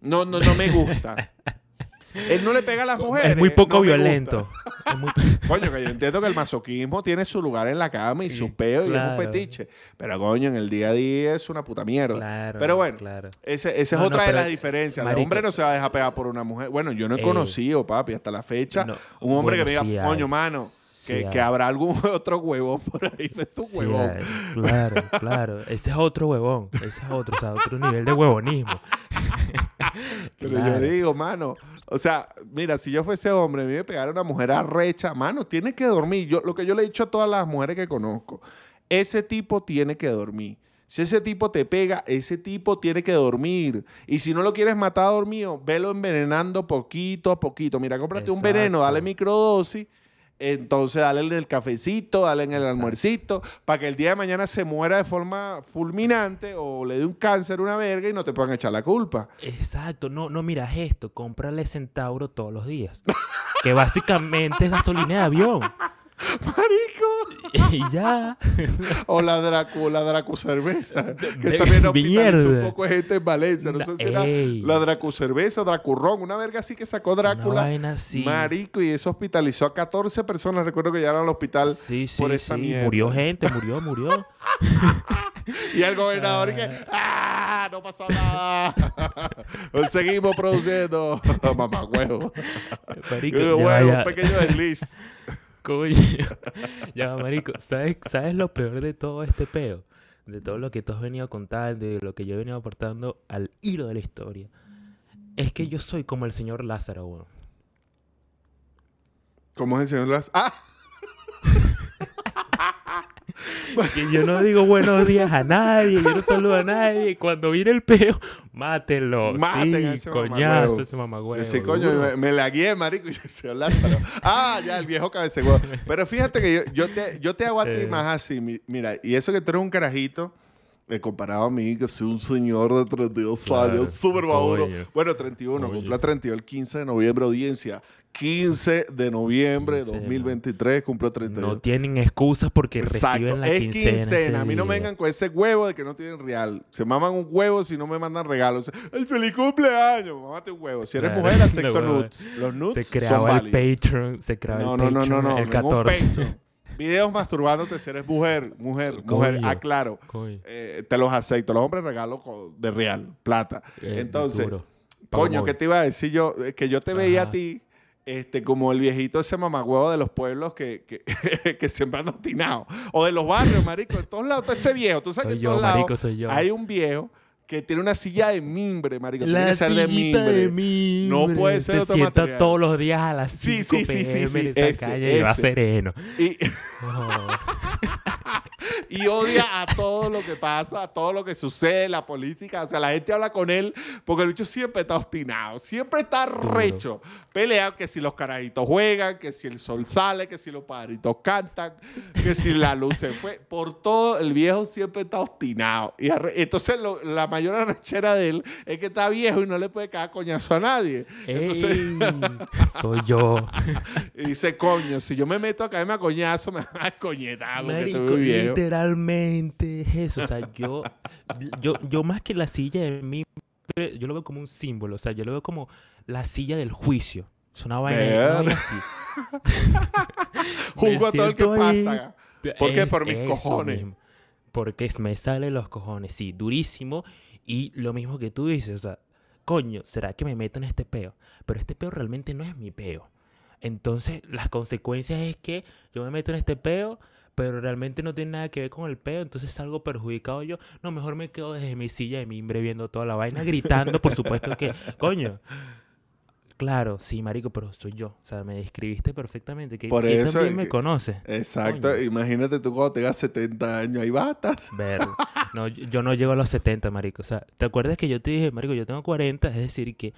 No, no, no me gusta. Él no le pega a las mujeres. Es muy poco no violento. Es muy- Coño, que yo entiendo que el masoquismo tiene su lugar en la cama y su peo y es claro. un fetiche. Pero coño, en el día a día es una puta mierda. Claro, pero bueno, claro. ese- esa es otra no, de las diferencias. El hombre no se va a dejar pegar por una mujer. Bueno, yo no he Eh, conocido, papi, hasta la fecha, un hombre que me diga, sí coño, mano, que, Sí que hay. habrá algún otro huevón por ahí. Es un Sí, huevón. eh, claro, claro. Ese es otro huevón. Ese es otro, o sea, otro nivel de huevonismo. Pero yo digo, mano, o sea, mira, si yo fuese hombre, a mí me pegara una mujer arrecha, mano, tiene que dormir. Yo, lo que yo le he dicho a todas las mujeres que conozco, ese tipo tiene que dormir. Si ese tipo te pega, ese tipo tiene que dormir. Y si no lo quieres matar dormido, velo envenenando poquito a poquito. Mira, cómprate un veneno, dale microdosis. Entonces, dale en el cafecito, dale en el Exacto. almuercito, para que el día de mañana se muera de forma fulminante o le dé un cáncer, una verga y no te puedan echar la culpa. Exacto. No, no miras esto. Cómprale Centauro todos los días. Que básicamente es gasolina de avión. Marico. Y ya. O la Dracu, la Dracu cerveza. Que también hospitalizó un poco de gente en Valencia. No sé si era la Dracu cerveza, Dracurrón, una verga así que sacó Drácula. vaina así. Marico, y eso hospitalizó a 14 personas. Recuerdo que llegaron al hospital Sí, sí, por esa sí. mierda. Murió gente, murió, murió. Y el gobernador que, ¡ah! No pasó nada. Seguimos produciendo. Mamá huevo. Marico, bueno, un pequeño desliz. Coño. Ya, marico. ¿Sabes, ¿Sabes lo peor de todo este peo? De todo lo que tú has venido contando, de lo que yo he venido aportando al hilo de la historia. Es que yo soy como el señor Lázaro, weón. ¿Cómo es el señor Las? ¡Ah! Que yo no digo buenos días a nadie, yo no saludo a nadie. Cuando viene el peo, mátenlo. Maten a sí, ese coñazo, mamagüevo. ese mamagüevo. Ese coño, me, me la guié, marico, y yo decía, Lázaro. Ah, ya, el viejo cabecehuevo. Pero fíjate que yo, yo te, yo te hago a ti Eh. más así. mi- Mira, y eso que tú eres un carajito, eh, comparado a mí, que soy un señor de 32 Claro, años, súper maduro. Bueno, 31, Coño. cumple 32 el 15 de noviembre, audiencia. 15 de noviembre de 15, 2023, cumplo 32. No tienen excusas porque Exacto, reciben la es quincena. quincena. A mí no me vengan con ese huevo de que no tienen real. Se maman un huevo si no me mandan regalos. ¡El feliz cumpleaños! Mamate un huevo. Si eres Claro, mujer, acepto no, nudes. Los nudes Se son creaba el válidos. Patreon, se creaba No, el no, no, Patreon no, no. el ningún 14. Patreon. Videos masturbándote si eres mujer, mujer, mujer. Aclaro. Eh, te los acepto. Los hombres regalo de real, plata. eh, Entonces, Coño, ¿qué te iba a decir yo? Eh, Que yo te veía a ti este, como el viejito ese mamagüevo de los pueblos que, que, que siempre anda obstinado. O de los barrios, marico. En todos lados ese viejo. Tú sabes Soy que en yo, todos lados marico, soy yo. hay un viejo que tiene una silla de mimbre, marico. tiene que ser de mimbre. de mimbre. No puede ser Se otro sienta material. todos los días a las Sí, 5 sí, sí, sí, pm sí, en esa ese, calle y va sereno. Y, Oh, y odia a todo lo que pasa, a todo lo que sucede, la política. O sea, la gente habla con él porque el bicho siempre está obstinado, siempre está recho. Pelea que si los carajitos juegan, que si el sol sale, que si los pajaritos cantan, que si la luz se fue. Por todo, el viejo siempre está obstinado. Y entonces lo- la mayor arrechera de él es que está viejo y no le puede caer coñazo a nadie. Entonces, ey, soy yo. y dice, coño, si yo me meto a caerme a coñazo, me van a coñetar porque Marico, estoy muy viejo. literalmente es eso. O sea, yo, yo, yo más que la silla de mí, yo lo veo como un símbolo. O sea, yo lo veo como la silla del juicio. Es una vaina, una vaina así. Juzgo a todo el que ahí- pasa. ¿Por qué? Es Por mis cojones. mismo. Porque me salen los cojones, sí, durísimo. Y lo mismo que tú dices, o sea, coño, ¿será que me meto en este peo? Pero este peo realmente no es mi peo. Entonces, las consecuencias es que yo me meto en este peo, pero realmente no tiene nada que ver con el peo, entonces salgo perjudicado yo. No, mejor me quedo desde mi silla de mimbre viendo toda la vaina, gritando, por supuesto que, coño. Claro, sí, marico, pero soy yo. O sea, me describiste perfectamente. Que, Por que eso también es me que- conoce. Exacto. Coño. Imagínate tú cuando tengas 70 años. Ahí batas. Ver, no, yo yo no llego a los 70, marico. O sea, ¿te acuerdas que yo te dije, marico, yo tengo 40? Es decir, que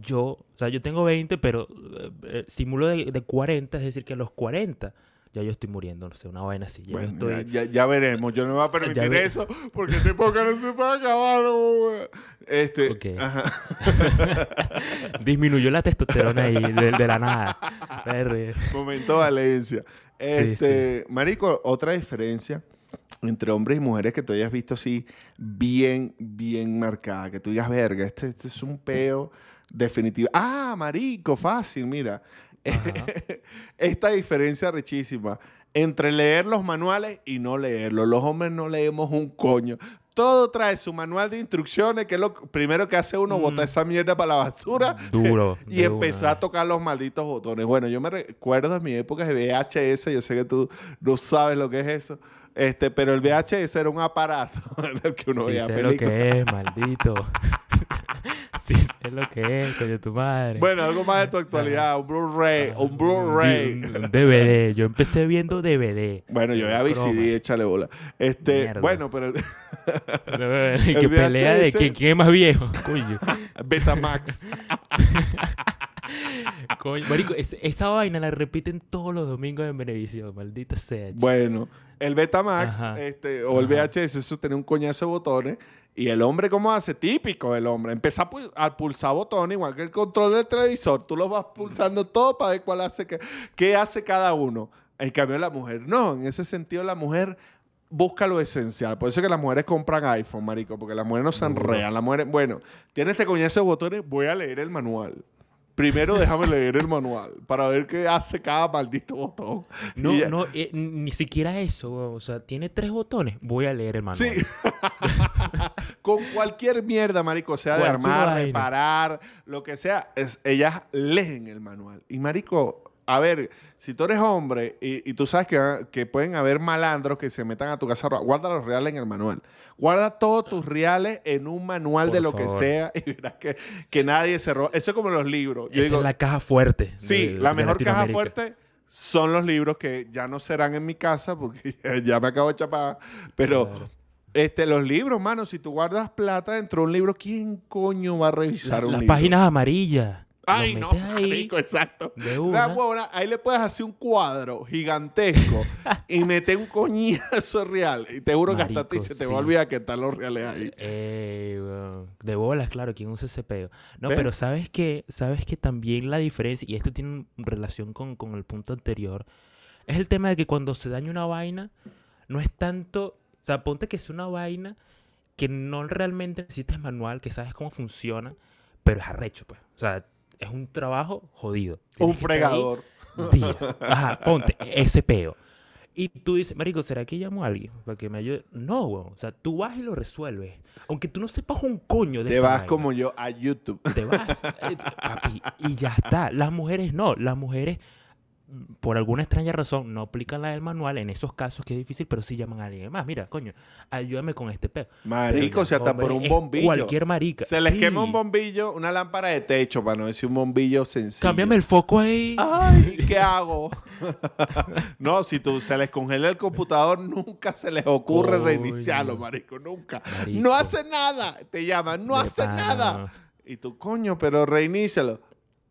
yo, o sea, yo tengo 20, pero eh, eh, simulo de, de 40, es decir, que a los 40 ya yo estoy muriendo, no sé, una vaina así. Ya Bueno, estoy... ya, ya- ya veremos. Yo no me voy a permitir ve- eso porque este podcast no se puede acabar. Este, Ok. ajá. Disminuyó la testosterona ahí de, de la nada. Momento Valencia. Este, Marico, otra diferencia entre hombres y mujeres que tú hayas visto así bien, bien marcada. Que tú digas, verga, este, este es un peo Definitiva. Ah, marico, fácil, mira. Esta diferencia richísima entre leer los manuales y no leerlos. Los hombres no leemos un coño. Todo trae su manual de instrucciones, que es lo primero que hace uno, botar Mm. esa mierda para la basura Duro. y empezar a tocar los malditos botones. Bueno, yo me recuerdo de mi época de VHS, yo sé que tú no sabes lo que es eso, este, pero el VHS era un aparato en el que uno Sí, veía sé lo películas. que es, maldito. Sí, sé lo que es, coño, tu madre. Bueno, algo más de tu actualidad, un Blu-ray, un Blu-ray. Un, un DVD. Yo empecé viendo DVD. Bueno, yo Croma. VCD, échale bola. Este, Mierda. bueno, pero el que pelea de quién, quién es más viejo. Coño. Betamax. Coño. Marico, es- esa vaina la repiten todos los domingos en Venevisión. Maldita sea. chico. Bueno, el Betamax Ajá. este, o el Ajá. VHS, eso tenía un coñazo de botones. Y el hombre, ¿cómo hace? Típico del hombre. Empieza a, pul- a pulsar botones, igual que el control del televisor. Tú lo vas pulsando todo para ver cuál hace que, qué hace cada uno. En cambio, la mujer no. En ese sentido, la mujer busca lo esencial. Por eso es que las mujeres compran iPhone, marico. Porque las mujeres no se Duro. enredan. Las mujeres, bueno, tiene este coñazo de botones, voy a leer el manual. Primero déjame leer el manual para ver qué hace cada maldito botón. No, ya- no, eh, ni siquiera eso. O sea, tiene tres botones. Voy a leer el manual. Sí. Con cualquier mierda, marico, sea de armar, vaina. reparar, lo que sea, es- ellas leen el manual. Y marico, a ver, si tú eres hombre y, y tú sabes que, que pueden haber malandros que se metan a tu casa, guarda los reales en el manual. Guarda todos tus reales en un manual Por de lo que sea y verás que, que nadie se roba. Eso es como los libros. Yo Esa digo, es la caja fuerte. Sí, de- la de mejor caja fuerte son los libros que ya no serán en mi casa porque ya me acabo de chapar. Pero Claro. Este, los libros, mano, si tú guardas plata dentro de un libro, ¿quién coño va a revisar La- un las libro? páginas amarillas. Ay, no, ahí marico, exacto. de La una. huevona, ahí le puedes hacer un cuadro gigantesco y meter un coñazo real. Y te juro que hasta ti se te sí. va a olvidar que están los reales ahí. Eh, weón, de bolas, claro, ¿quién usa ese peo? No, ¿Ves? pero sabes que, sabes que también la diferencia, y esto tiene relación con, con el punto anterior, es el tema de que cuando se daña una vaina, no es tanto, o sea, ponte que es una vaina que no realmente necesitas manual, que sabes cómo funciona, pero es arrecho, pues. O sea, es un trabajo jodido. Un Tienes fregador. día. Ajá, ponte ese peo. Y tú dices, Marico, ¿será que llamo a alguien para que me ayude? No, weón. O sea, tú vas y lo resuelves. Aunque tú no sepas un coño de Te esa vas vaina. como yo a YouTube. Te vas, eh, papi, y ya está. Las mujeres no. Las mujeres, por alguna extraña razón, no aplican la del manual en esos casos que es difícil, pero sí llaman a alguien más. Mira, coño, ayúdame con este. Pero Marico, o sea, hasta por un bombillo. Cualquier marica. Se les quema un bombillo, una lámpara de techo, para no decir un bombillo sencillo. Cámbiame el foco ahí. Ay, ¿qué hago? no, si tú se les congela el computador, nunca se les ocurre reiniciarlo, marico, nunca. Marico. No hace nada, te llaman, no De hace nada. Y tú, coño, pero reinícialo.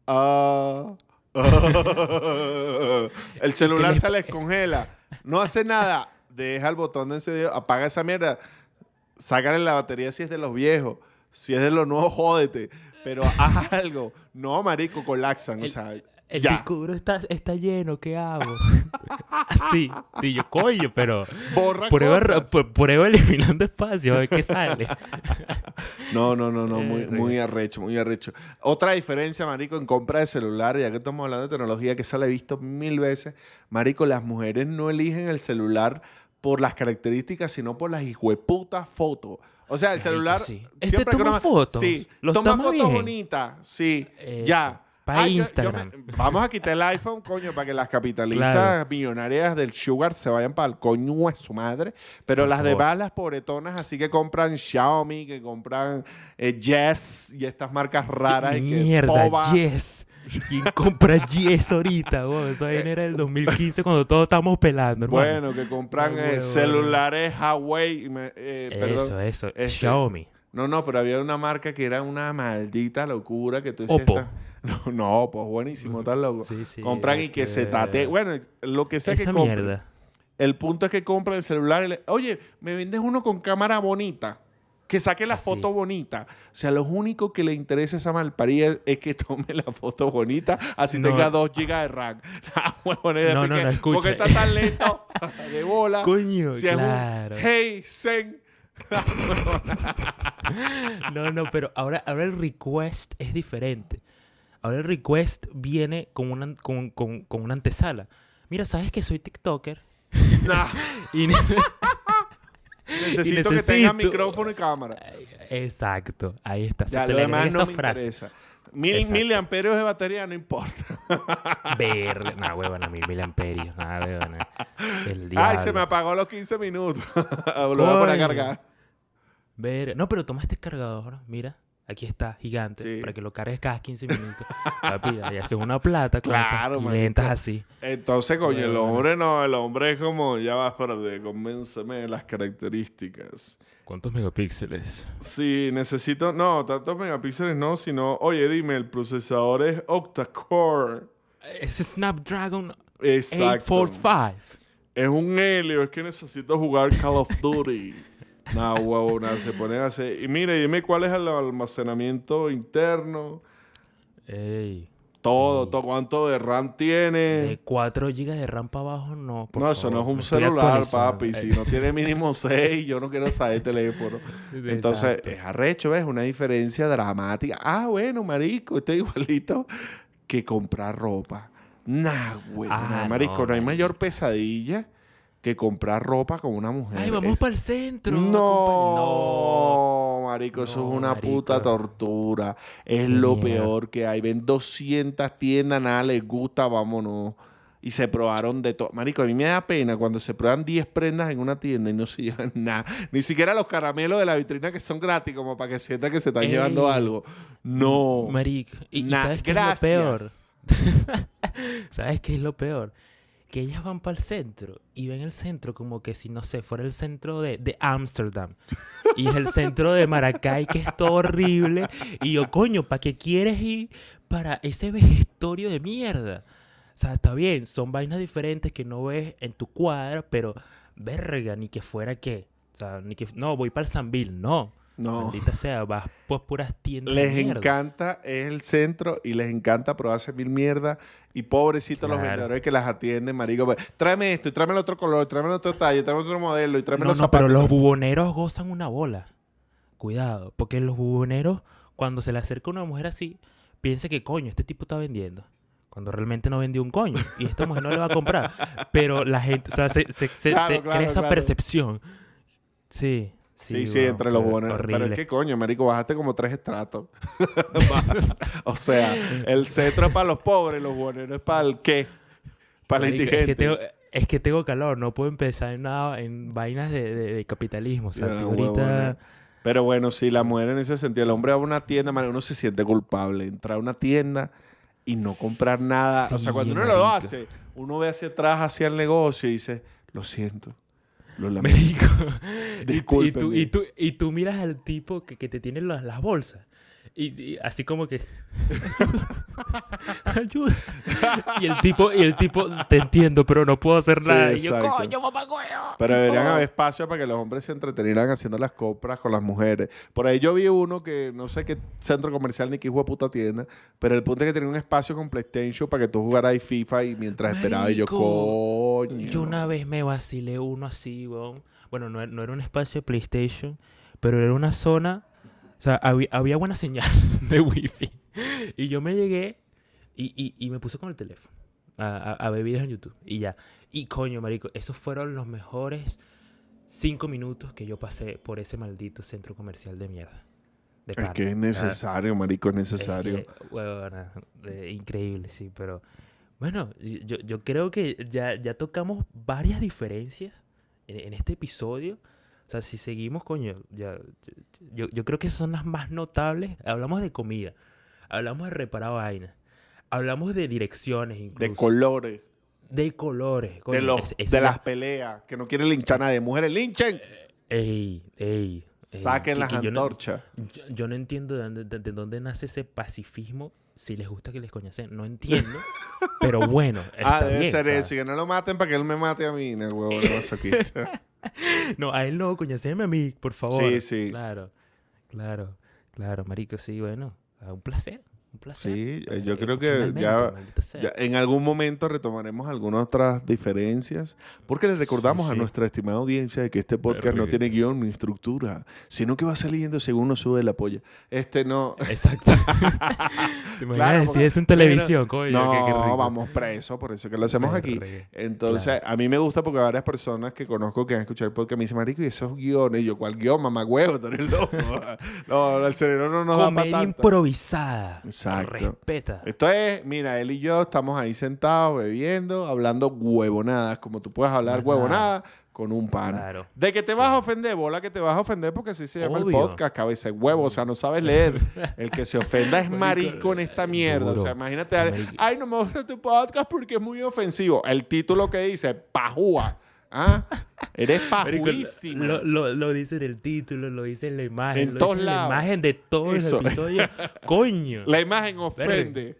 Ah. el celular se les congela, no hace nada. Deja el botón de encendido, apaga esa mierda, sácale la batería si es de los viejos, si es de los nuevos, jódete. Pero haz algo. No, marico, colapsan. o sea, El ya. disco duro está, está lleno, ¿qué hago? Así. Y yo, coño, pero Borra prueba, prueba eliminando espacio, a ver qué sale. No, no, no, no, muy, Eh, muy arrecho, muy arrecho. Otra diferencia, marico, en compra de celular, ya que estamos hablando de tecnología, que se la he visto mil veces, marico, las mujeres no eligen el celular por las características, sino por las hijueputas fotos. O sea, el Marico, celular... sí. Este siempre que toma fotos. Sí, Los toma toma fotos bonitas, sí, Eso. ya. Pa' Ay, yo- yo Instagram. me- vamos a quitar el iPhone, coño, para que las capitalistas Claro. millonarias del Sugar se vayan para el coño de su madre. Pero Por las favor. demás, las pobretonas, así que compran Xiaomi, que compran eh, Yes y estas marcas raras. y que Mierda. Yes. ¿Quién compra Yes ahorita? Esa vaina era del 2015 cuando todos estábamos pelando, hermano. Bueno, que compran eh, celulares Huawei. eh, perdón. eso, eso. Este, Xiaomi. No, no, pero había una marca que era una maldita locura que tú. Oppo. "Esta- No, no, pues buenísimo, estás loco. Sí, sí. compran y que se tate. Bueno, lo que sea que compren. mierda. El punto es que compra el celular y le, oye, me vendes uno con cámara bonita, que saque la Así. foto bonita. O sea, lo único que le interesa a esa malparida es que tome la foto bonita, así No. tenga 2 GB de RAM. Ah, No, no, escucha. Porque está tan lento de bola. Coño, si es claro. un hey, Zen, No, no, pero ahora, ahora el request es diferente. Ahora el request viene con una, con, con- con una antesala. Mira, ¿sabes que soy TikToker? Nah, Y necesito que tenga micrófono y cámara. Exacto, ahí está. Ya, se lo le demás no me frase. interesa. Mil Exacto. miliamperios de batería no importa. Verle. Nah, huevona, mil miliamperios. Nada, huevona. El Ay, se me apagó los 15 minutos. lo voy a poner a cargar. Ver- No, pero toma este cargador, mira. Aquí está, gigante, Sí. para que lo cargues cada 15 minutos. Papi, ahí haces una plata con esas Claro, marico. lentas así. Entonces, coño, el hombre no, el hombre es como, ya vas, espérate, convénceme de las características. ¿Cuántos megapíxeles? Sí, necesito, no, tantos megapíxeles no, sino, oye, dime, el procesador es octa-core. Es Snapdragon Exacto. 845. Es un helio, es que necesito jugar Call of Duty. Nah, huevo, nada, se pone a hacer. Y mire, dime cuál es el almacenamiento interno. Ey, Todo, todo, cuánto de RAM de tiene. 4 GB de RAM para abajo, no. por No, eso no es un celular, papi. Si no tiene mínimo 6, yo no quiero saber teléfono. Entonces, exacto. es arrecho, ¿ves? Una diferencia dramática. Ah, bueno, marico, esto es igualito que comprar ropa. Nah, güey. Ah, marico, no, no, hay mayor pesadilla que comprar ropa con una mujer. Ay, vamos Es- para el centro. No, compa- marico, eso No, es una puta tortura. Es Qué lo mierda. peor que hay. Ven 200 tiendas, nada les gusta, vámonos. Y se probaron de todo. Marico, a mí me da pena cuando se prueban 10 prendas en una tienda y no se llevan nada. Ni siquiera los caramelos de la vitrina que son gratis, como para que sientan que se están Ey. llevando algo. No. Marico. ¿Y, y sabes qué es lo peor? ¿Sabes qué es lo peor? Que ellas van para el centro y ven el centro como que si, no sé, fuera el centro de Ámsterdam. y es el centro de Maracay, que es todo horrible. Y yo, coño, ¿para qué quieres ir para ese vejestorio de mierda? O sea, está bien, son vainas diferentes que no ves en tu cuadra, pero verga, ni que fuera qué. O sea, ni que. No, voy para el Sanville, no. No. Maldita sea, vas por puras tiendas. Les encanta, es el centro y les encanta probarse mil mierda. Y pobrecitos los vendedores que las atienden, marico. pues, Tráeme esto, y tráeme el otro color, tráeme el otro talle, tráeme otro modelo, y tráeme No, los no, pero zapatos. los buboneros gozan una bola. Cuidado, porque los buboneros, cuando se le acerca una mujer así, piensa que coño, este tipo está vendiendo. Cuando realmente no vendió un coño. Y esta mujer no le va a comprar. Pero la gente, o sea, se, se- se- Claro, se claro, crea esa claro. percepción. Sí, sí. Sí, entre los buenos. Pero es que coño, marico, bajaste como tres estratos. o sea, el centro es para los pobres, los buenos es para el qué. Para la indigente. Es que, tengo, es que tengo calor, no puedo empezar en nada, en vainas de, de- de capitalismo. O sea, ahorita. Pero bueno, sí, la mujer en ese sentido, el hombre va a una tienda, man, uno se siente culpable. Entrar a una tienda y no comprar nada. o sea, cuando uno lo hace, uno ve hacia atrás, hacia el negocio y dice, lo siento. Lo lamento. Marico. Y- tú, y, tú, y tú miras al tipo que, que te tiene las, las bolsas. Y, y así como que. Ayuda. Y el tipo, y el tipo, te entiendo, pero no puedo hacer Sí, nada. Y yo, coño, mamá, coño. Pero deberían haber espacio para que los hombres se entretenieran haciendo las compras con las mujeres. Por ahí yo vi uno que no sé qué centro comercial ni qué hijo de puta tienda, pero el punto es que tenía un espacio con PlayStation para que tú jugaras FIFA y mientras esperaba y yo, coño. Yo una vez me vacilé uno así, weón. Bueno, no, no era un espacio de PlayStation, pero era una zona. O sea, había, había buena señal de wifi. Y yo me llegué y, y- y me puse con el teléfono a, a- a ver videos en YouTube. Y ya. Y coño, marico, esos fueron los mejores cinco minutos que yo pasé por ese maldito centro comercial de mierda. De Es pana. que es necesario, marico, es Es necesario. que, huevona, de- increíble, sí, pero bueno, yo, yo creo que ya, ya tocamos varias diferencias en, en este episodio. Sea, si seguimos, coño, ya, yo, yo creo que esas son las más notables. Hablamos de comida, hablamos de reparar vainas, hablamos de direcciones incluso, de colores, de colores. de, los, de las peleas, que no quieren linchar a nadie. Mujeres, linchen. Ey, ey. Saquen que- las que yo no- antorchas. Yo, yo no entiendo de dónde, de- de dónde nace ese pacifismo. Si les gusta que les coñacen, no entiendo. pero bueno, Ah, debe bien, ser está- eso. Y que no lo maten para que él me mate a mí. No, huevo, no. No, a él no, coñaceme a mí, por favor. Sí, sí. Claro, claro, claro, marico, sí, bueno. Un placer, Un placer. Sí, eh, yo Eh, creo que ya, ya en algún momento retomaremos algunas otras diferencias, porque le recordamos a sí. nuestra estimada audiencia de que este podcast no Verga. tiene guion ni estructura, sino que va saliendo según nos sube la polla. Este no... Exacto. ¿Te imaginas Claro, si es en televisión, coño? no, qué- qué rico. vamos preso, por eso que lo hacemos aquí. Entonces, a mí me gusta porque varias personas que conozco que han escuchado el podcast me dicen, marico, y esos guiones, y yo, ¿cuál guion, mamá huevo? Tú eres loco. no, el cerebro no nos da para tanto. improvisada. Exacto. Respeta. Esto es, mira, él y yo estamos ahí sentados, bebiendo, hablando huevonadas, como tú puedes hablar huevonadas con un pan. Claro. De que te vas a ofender, bola que te vas a ofender porque así se llama Obvio. el podcast, cabeza de huevo, o sea, no sabes leer. El que se ofenda es marico en esta mierda. O sea, imagínate, ay, no me gusta tu podcast porque es muy ofensivo. El título que dice, pajúa. ¿Ah? Eres pajuísima. Lo, lo, lo dice en el título, lo dice en la imagen. En lo todos dice lados. la imagen de todo Eso. el episodio. Coño. La imagen ofende.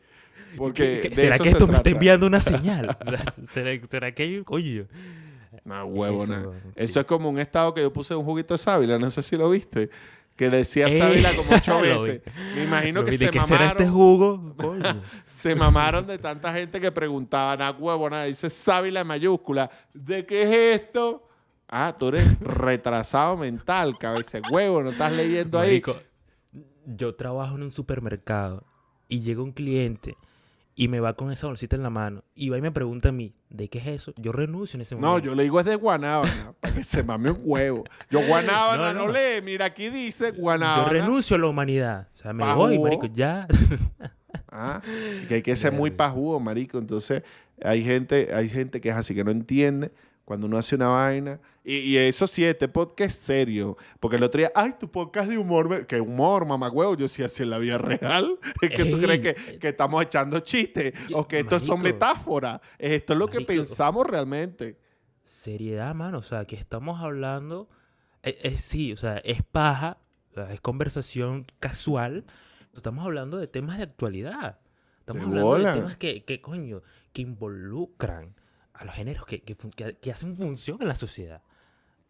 Porque ¿Qué- de ¿Será que se esto me está enviando una señal? ¿Será, será que coño? No, huevona. Eso, es como un estado que yo puse un juguito de sábila, no sé si lo viste. Que decía Eh, sábila como ocho veces. Me imagino Lo que vi, se ¿De qué será este mamaron, jugo? Coño. se mamaron de tanta gente que preguntaban a huevona, dice sábila en mayúscula. ¿De qué es esto? Ah, tú eres retrasado mental, cabeza huevo, no estás leyendo ahí. Marico, yo trabajo en un supermercado y llega un cliente y me va con esa bolsita en la mano y va y me pregunta a mí, ¿de qué es eso? Yo renuncio en ese No, momento. yo le digo es de guanábana, para que se mame un huevo. Yo guanábana no, No, no. lee, mira aquí dice Yo guanábana. renuncio a la humanidad. O sea, me voy, marico, ya. Ah, que hay que ser muy pajudo, marico. Entonces, hay gente, hay gente que es así, que no entiende cuando uno hace una vaina. Y, y eso sí, este podcast es serio. Porque el otro día, ay, tu podcast de humor. me-". ¿Qué humor, mamagüevo? Yo sí así en la vida real. Es que tú crees que, que estamos echando chistes Yo- o que estos son metáforas. Esto es lo que pensamos realmente. Seriedad, mano. O sea, que estamos hablando. Es, es- sí, o sea, es paja. es conversación casual. Estamos hablando de temas de actualidad. Estamos De hablando bola. de temas que, que, coño, que involucran a los géneros que, que, que- hacen función en la sociedad.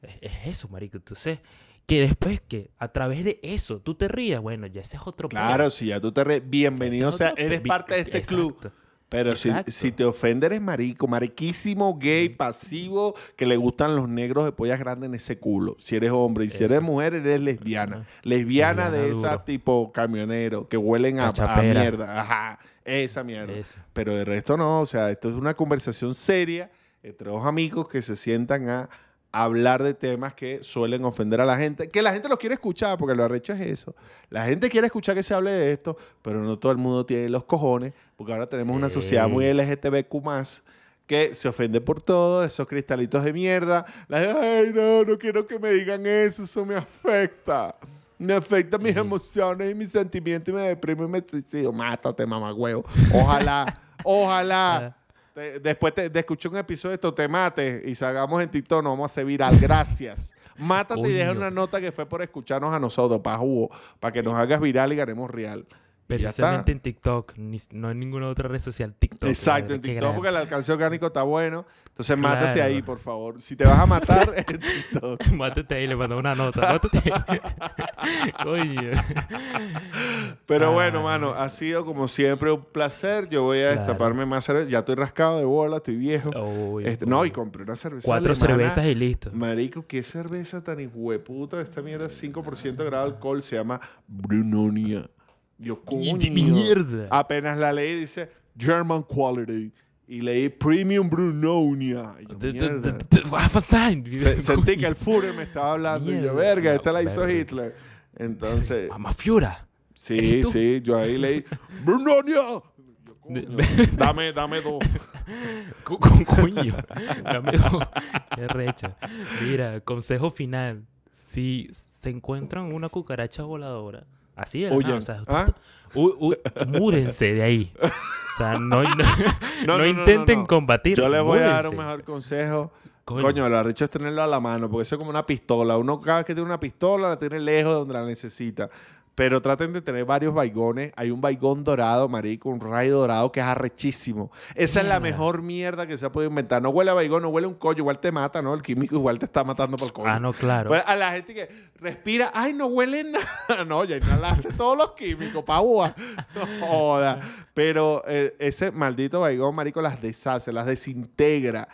Es, es eso, marico. Entonces, que después que a través de eso tú te rías, bueno, ya ese es otro. Claro, si ya tú te re... Bienvenido, o sea, otro eres parte de este club. Pero si, si te ofende, eres marico, mariquísimo, gay, pasivo, que le gustan los negros de pollas grandes en ese culo. Si eres hombre y si eres mujer, eres lesbiana. Lesbiana, de Lesbiana esa duro. tipo camionero, que huelen a, a mierda. Ajá, esa mierda. Eso. Pero de resto no, o sea, esto es una conversación seria entre dos amigos que se sientan a hablar de temas que suelen ofender a la gente, que la gente los quiere escuchar, porque lo arrecho es eso. La gente quiere escuchar que se hable de esto, pero no todo el mundo tiene los cojones, porque ahora tenemos una sociedad muy. LGTBQ+, que se ofende por todo, esos cristalitos de mierda. La ay, no, no quiero que me digan eso, eso me afecta. Me afecta mis emociones y mis sentimientos y me deprimo y me suicido. Mátate, mamá huevo. Ojalá, ojalá. Ah. Te- después te- de escuchar un episodio de esto, te mate y salgamos en TikTok, nos vamos a hacer viral. Gracias. Mátate y deja Coño. una nota que fue por escucharnos a nosotros, para jugo, para que nos hagas viral y ganemos real. Y ya está. Precisamente en TikTok, ni- no en ninguna otra red social. TikTok. Exacto, en TikTok porque el alcance orgánico está bueno. Entonces mátate ahí, por favor. Si te vas a matar, en TikTok. Mátate ahí, le mandó una nota. Mátate ahí. Coño. Pero Ah. bueno, mano, ha sido como siempre un placer. Yo voy a Claro. destaparme más cerveza. Ya estoy rascado de bola, estoy viejo. Este, no, y compré una cerveza Cuatro alemana. cervezas y listo. Marico, qué cerveza tan hijueputa. Esta mierda es 5% de grado de alcohol. Se llama Brunonia. Yo, coño. Mi- Mierda. Apenas la leí, dice German Quality. Y leí Premium Brunonia. Y yo? Se- sentí que el Führer me estaba hablando. y yo, verga, esta la hizo Verga. Hitler. Entonces, Mamá Fiura. sí, sí, yo ahí leí Brunonia. Yo, coño, De- dame, dame dos. Con coño. Dame dos. Qué recha. Mira, consejo final. Si se encuentran una cucaracha voladora, así Oye, o sea, ¿ah? u- u- múdense de ahí. O sea, no, no, intenten combatir. Yo les voy a dar un mejor consejo. Coño. Coño, lo arrecho es tenerlo a la mano, porque eso es como una pistola. Uno cada vez que tiene una pistola la tiene lejos de donde la necesita. Pero traten de tener varios baigones. Hay un baigón dorado, marico, un rayo dorado que es arrechísimo. Esa es la mejor mierda que se ha podido inventar. No huele a baigón, no huele a un coño, igual te mata, ¿no? El químico igual te está matando por el coño. Ah, no, claro. Pues a la gente que respira, ay, no huele nada. No, ya inhalaste todos los químicos, paúa. No joda. Pero eh, ese maldito baigón, marico, las deshace, las desintegra.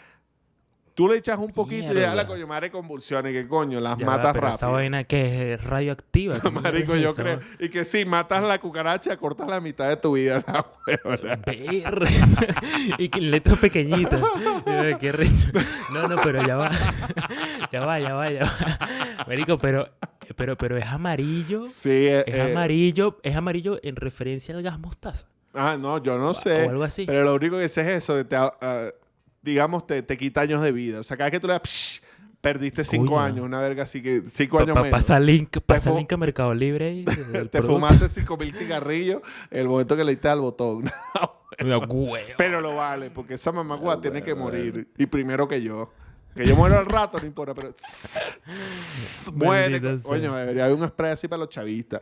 Tú le echas un poquito y das la coño madre convulsiones, que coño, las Ya va, matas pero Esa rápido. vaina que es radioactiva. ¿cómo Marico, yo eso? creo. Y que sí, matas la cucaracha, cortas la mitad de tu vida, la huevona. Y que letras pequeñitas. Qué recho. No, no, pero ya va. ya va, ya va, ya va. Marico, pero, pero, pero es amarillo. Sí, eh, Es eh, amarillo, es amarillo en referencia al gas mostaza. Ah, no, yo no O sé. algo así. Pero lo único que sé es eso, te, ah, digamos, te, te quita años de vida. O sea, cada vez que tú le das, psh, perdiste cinco Coño. años, una verga así que cinco Pa- años pa- menos. pasa link, pasa fu- link a Mercado Libre. y el Te producto. fumaste cinco mil cigarrillos el momento que le diste al botón. Mira, pero lo vale, porque esa mamagua tiene que morir. Y primero que yo. Que yo muero al rato, no importa, pero... muere. Maldita Coño, sea. debería haber un spray así para los chavistas.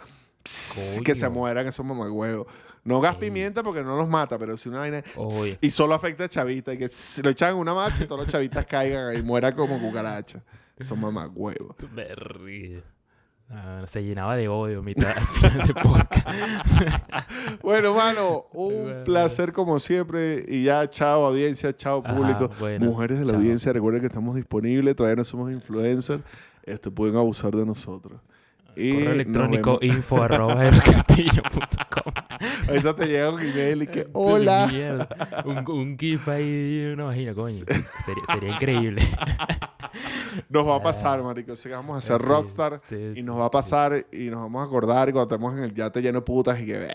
Que se Coño. mueran esos mamagüeos. No gas pimienta porque no los mata, pero si una vaina... Y solo afecta a chavistas. Y que lo echan en una marcha y todos los chavistas caigan y mueran como cucarachas. Son mamagüevos. Berri. Ah, se llenaba de odio mitad al final de podcast. Bueno, mano, un placer como siempre. Y ya, chao audiencia, chao Ajá, público. bueno, Mujeres de la chao. audiencia, recuerden que estamos disponibles, todavía no somos influencers. Este, pueden abusar de nosotros. Y Correo electrónico info arroba aerocastillo.com. Ahorita te llega un email y que, hola. Un, un GIF ahí una vagina, coño. Sería, sería increíble. Nos va a pasar, marico. O sea, que vamos a ser Sí, rockstar sí, y nos va a pasar y nos vamos a acordar y cuando estemos en el yate lleno de putas y que,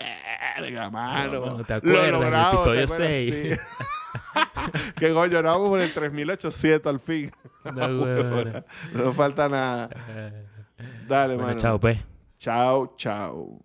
verga, mano. mano, ¿te lo acuerdas? El logramos, ¿te episodio acuerdas? seis. Sí. que coño, por el 3800 al fin. No. No nos falta nada. Dale, Bueno, mano. chao, pues. Chao, chao.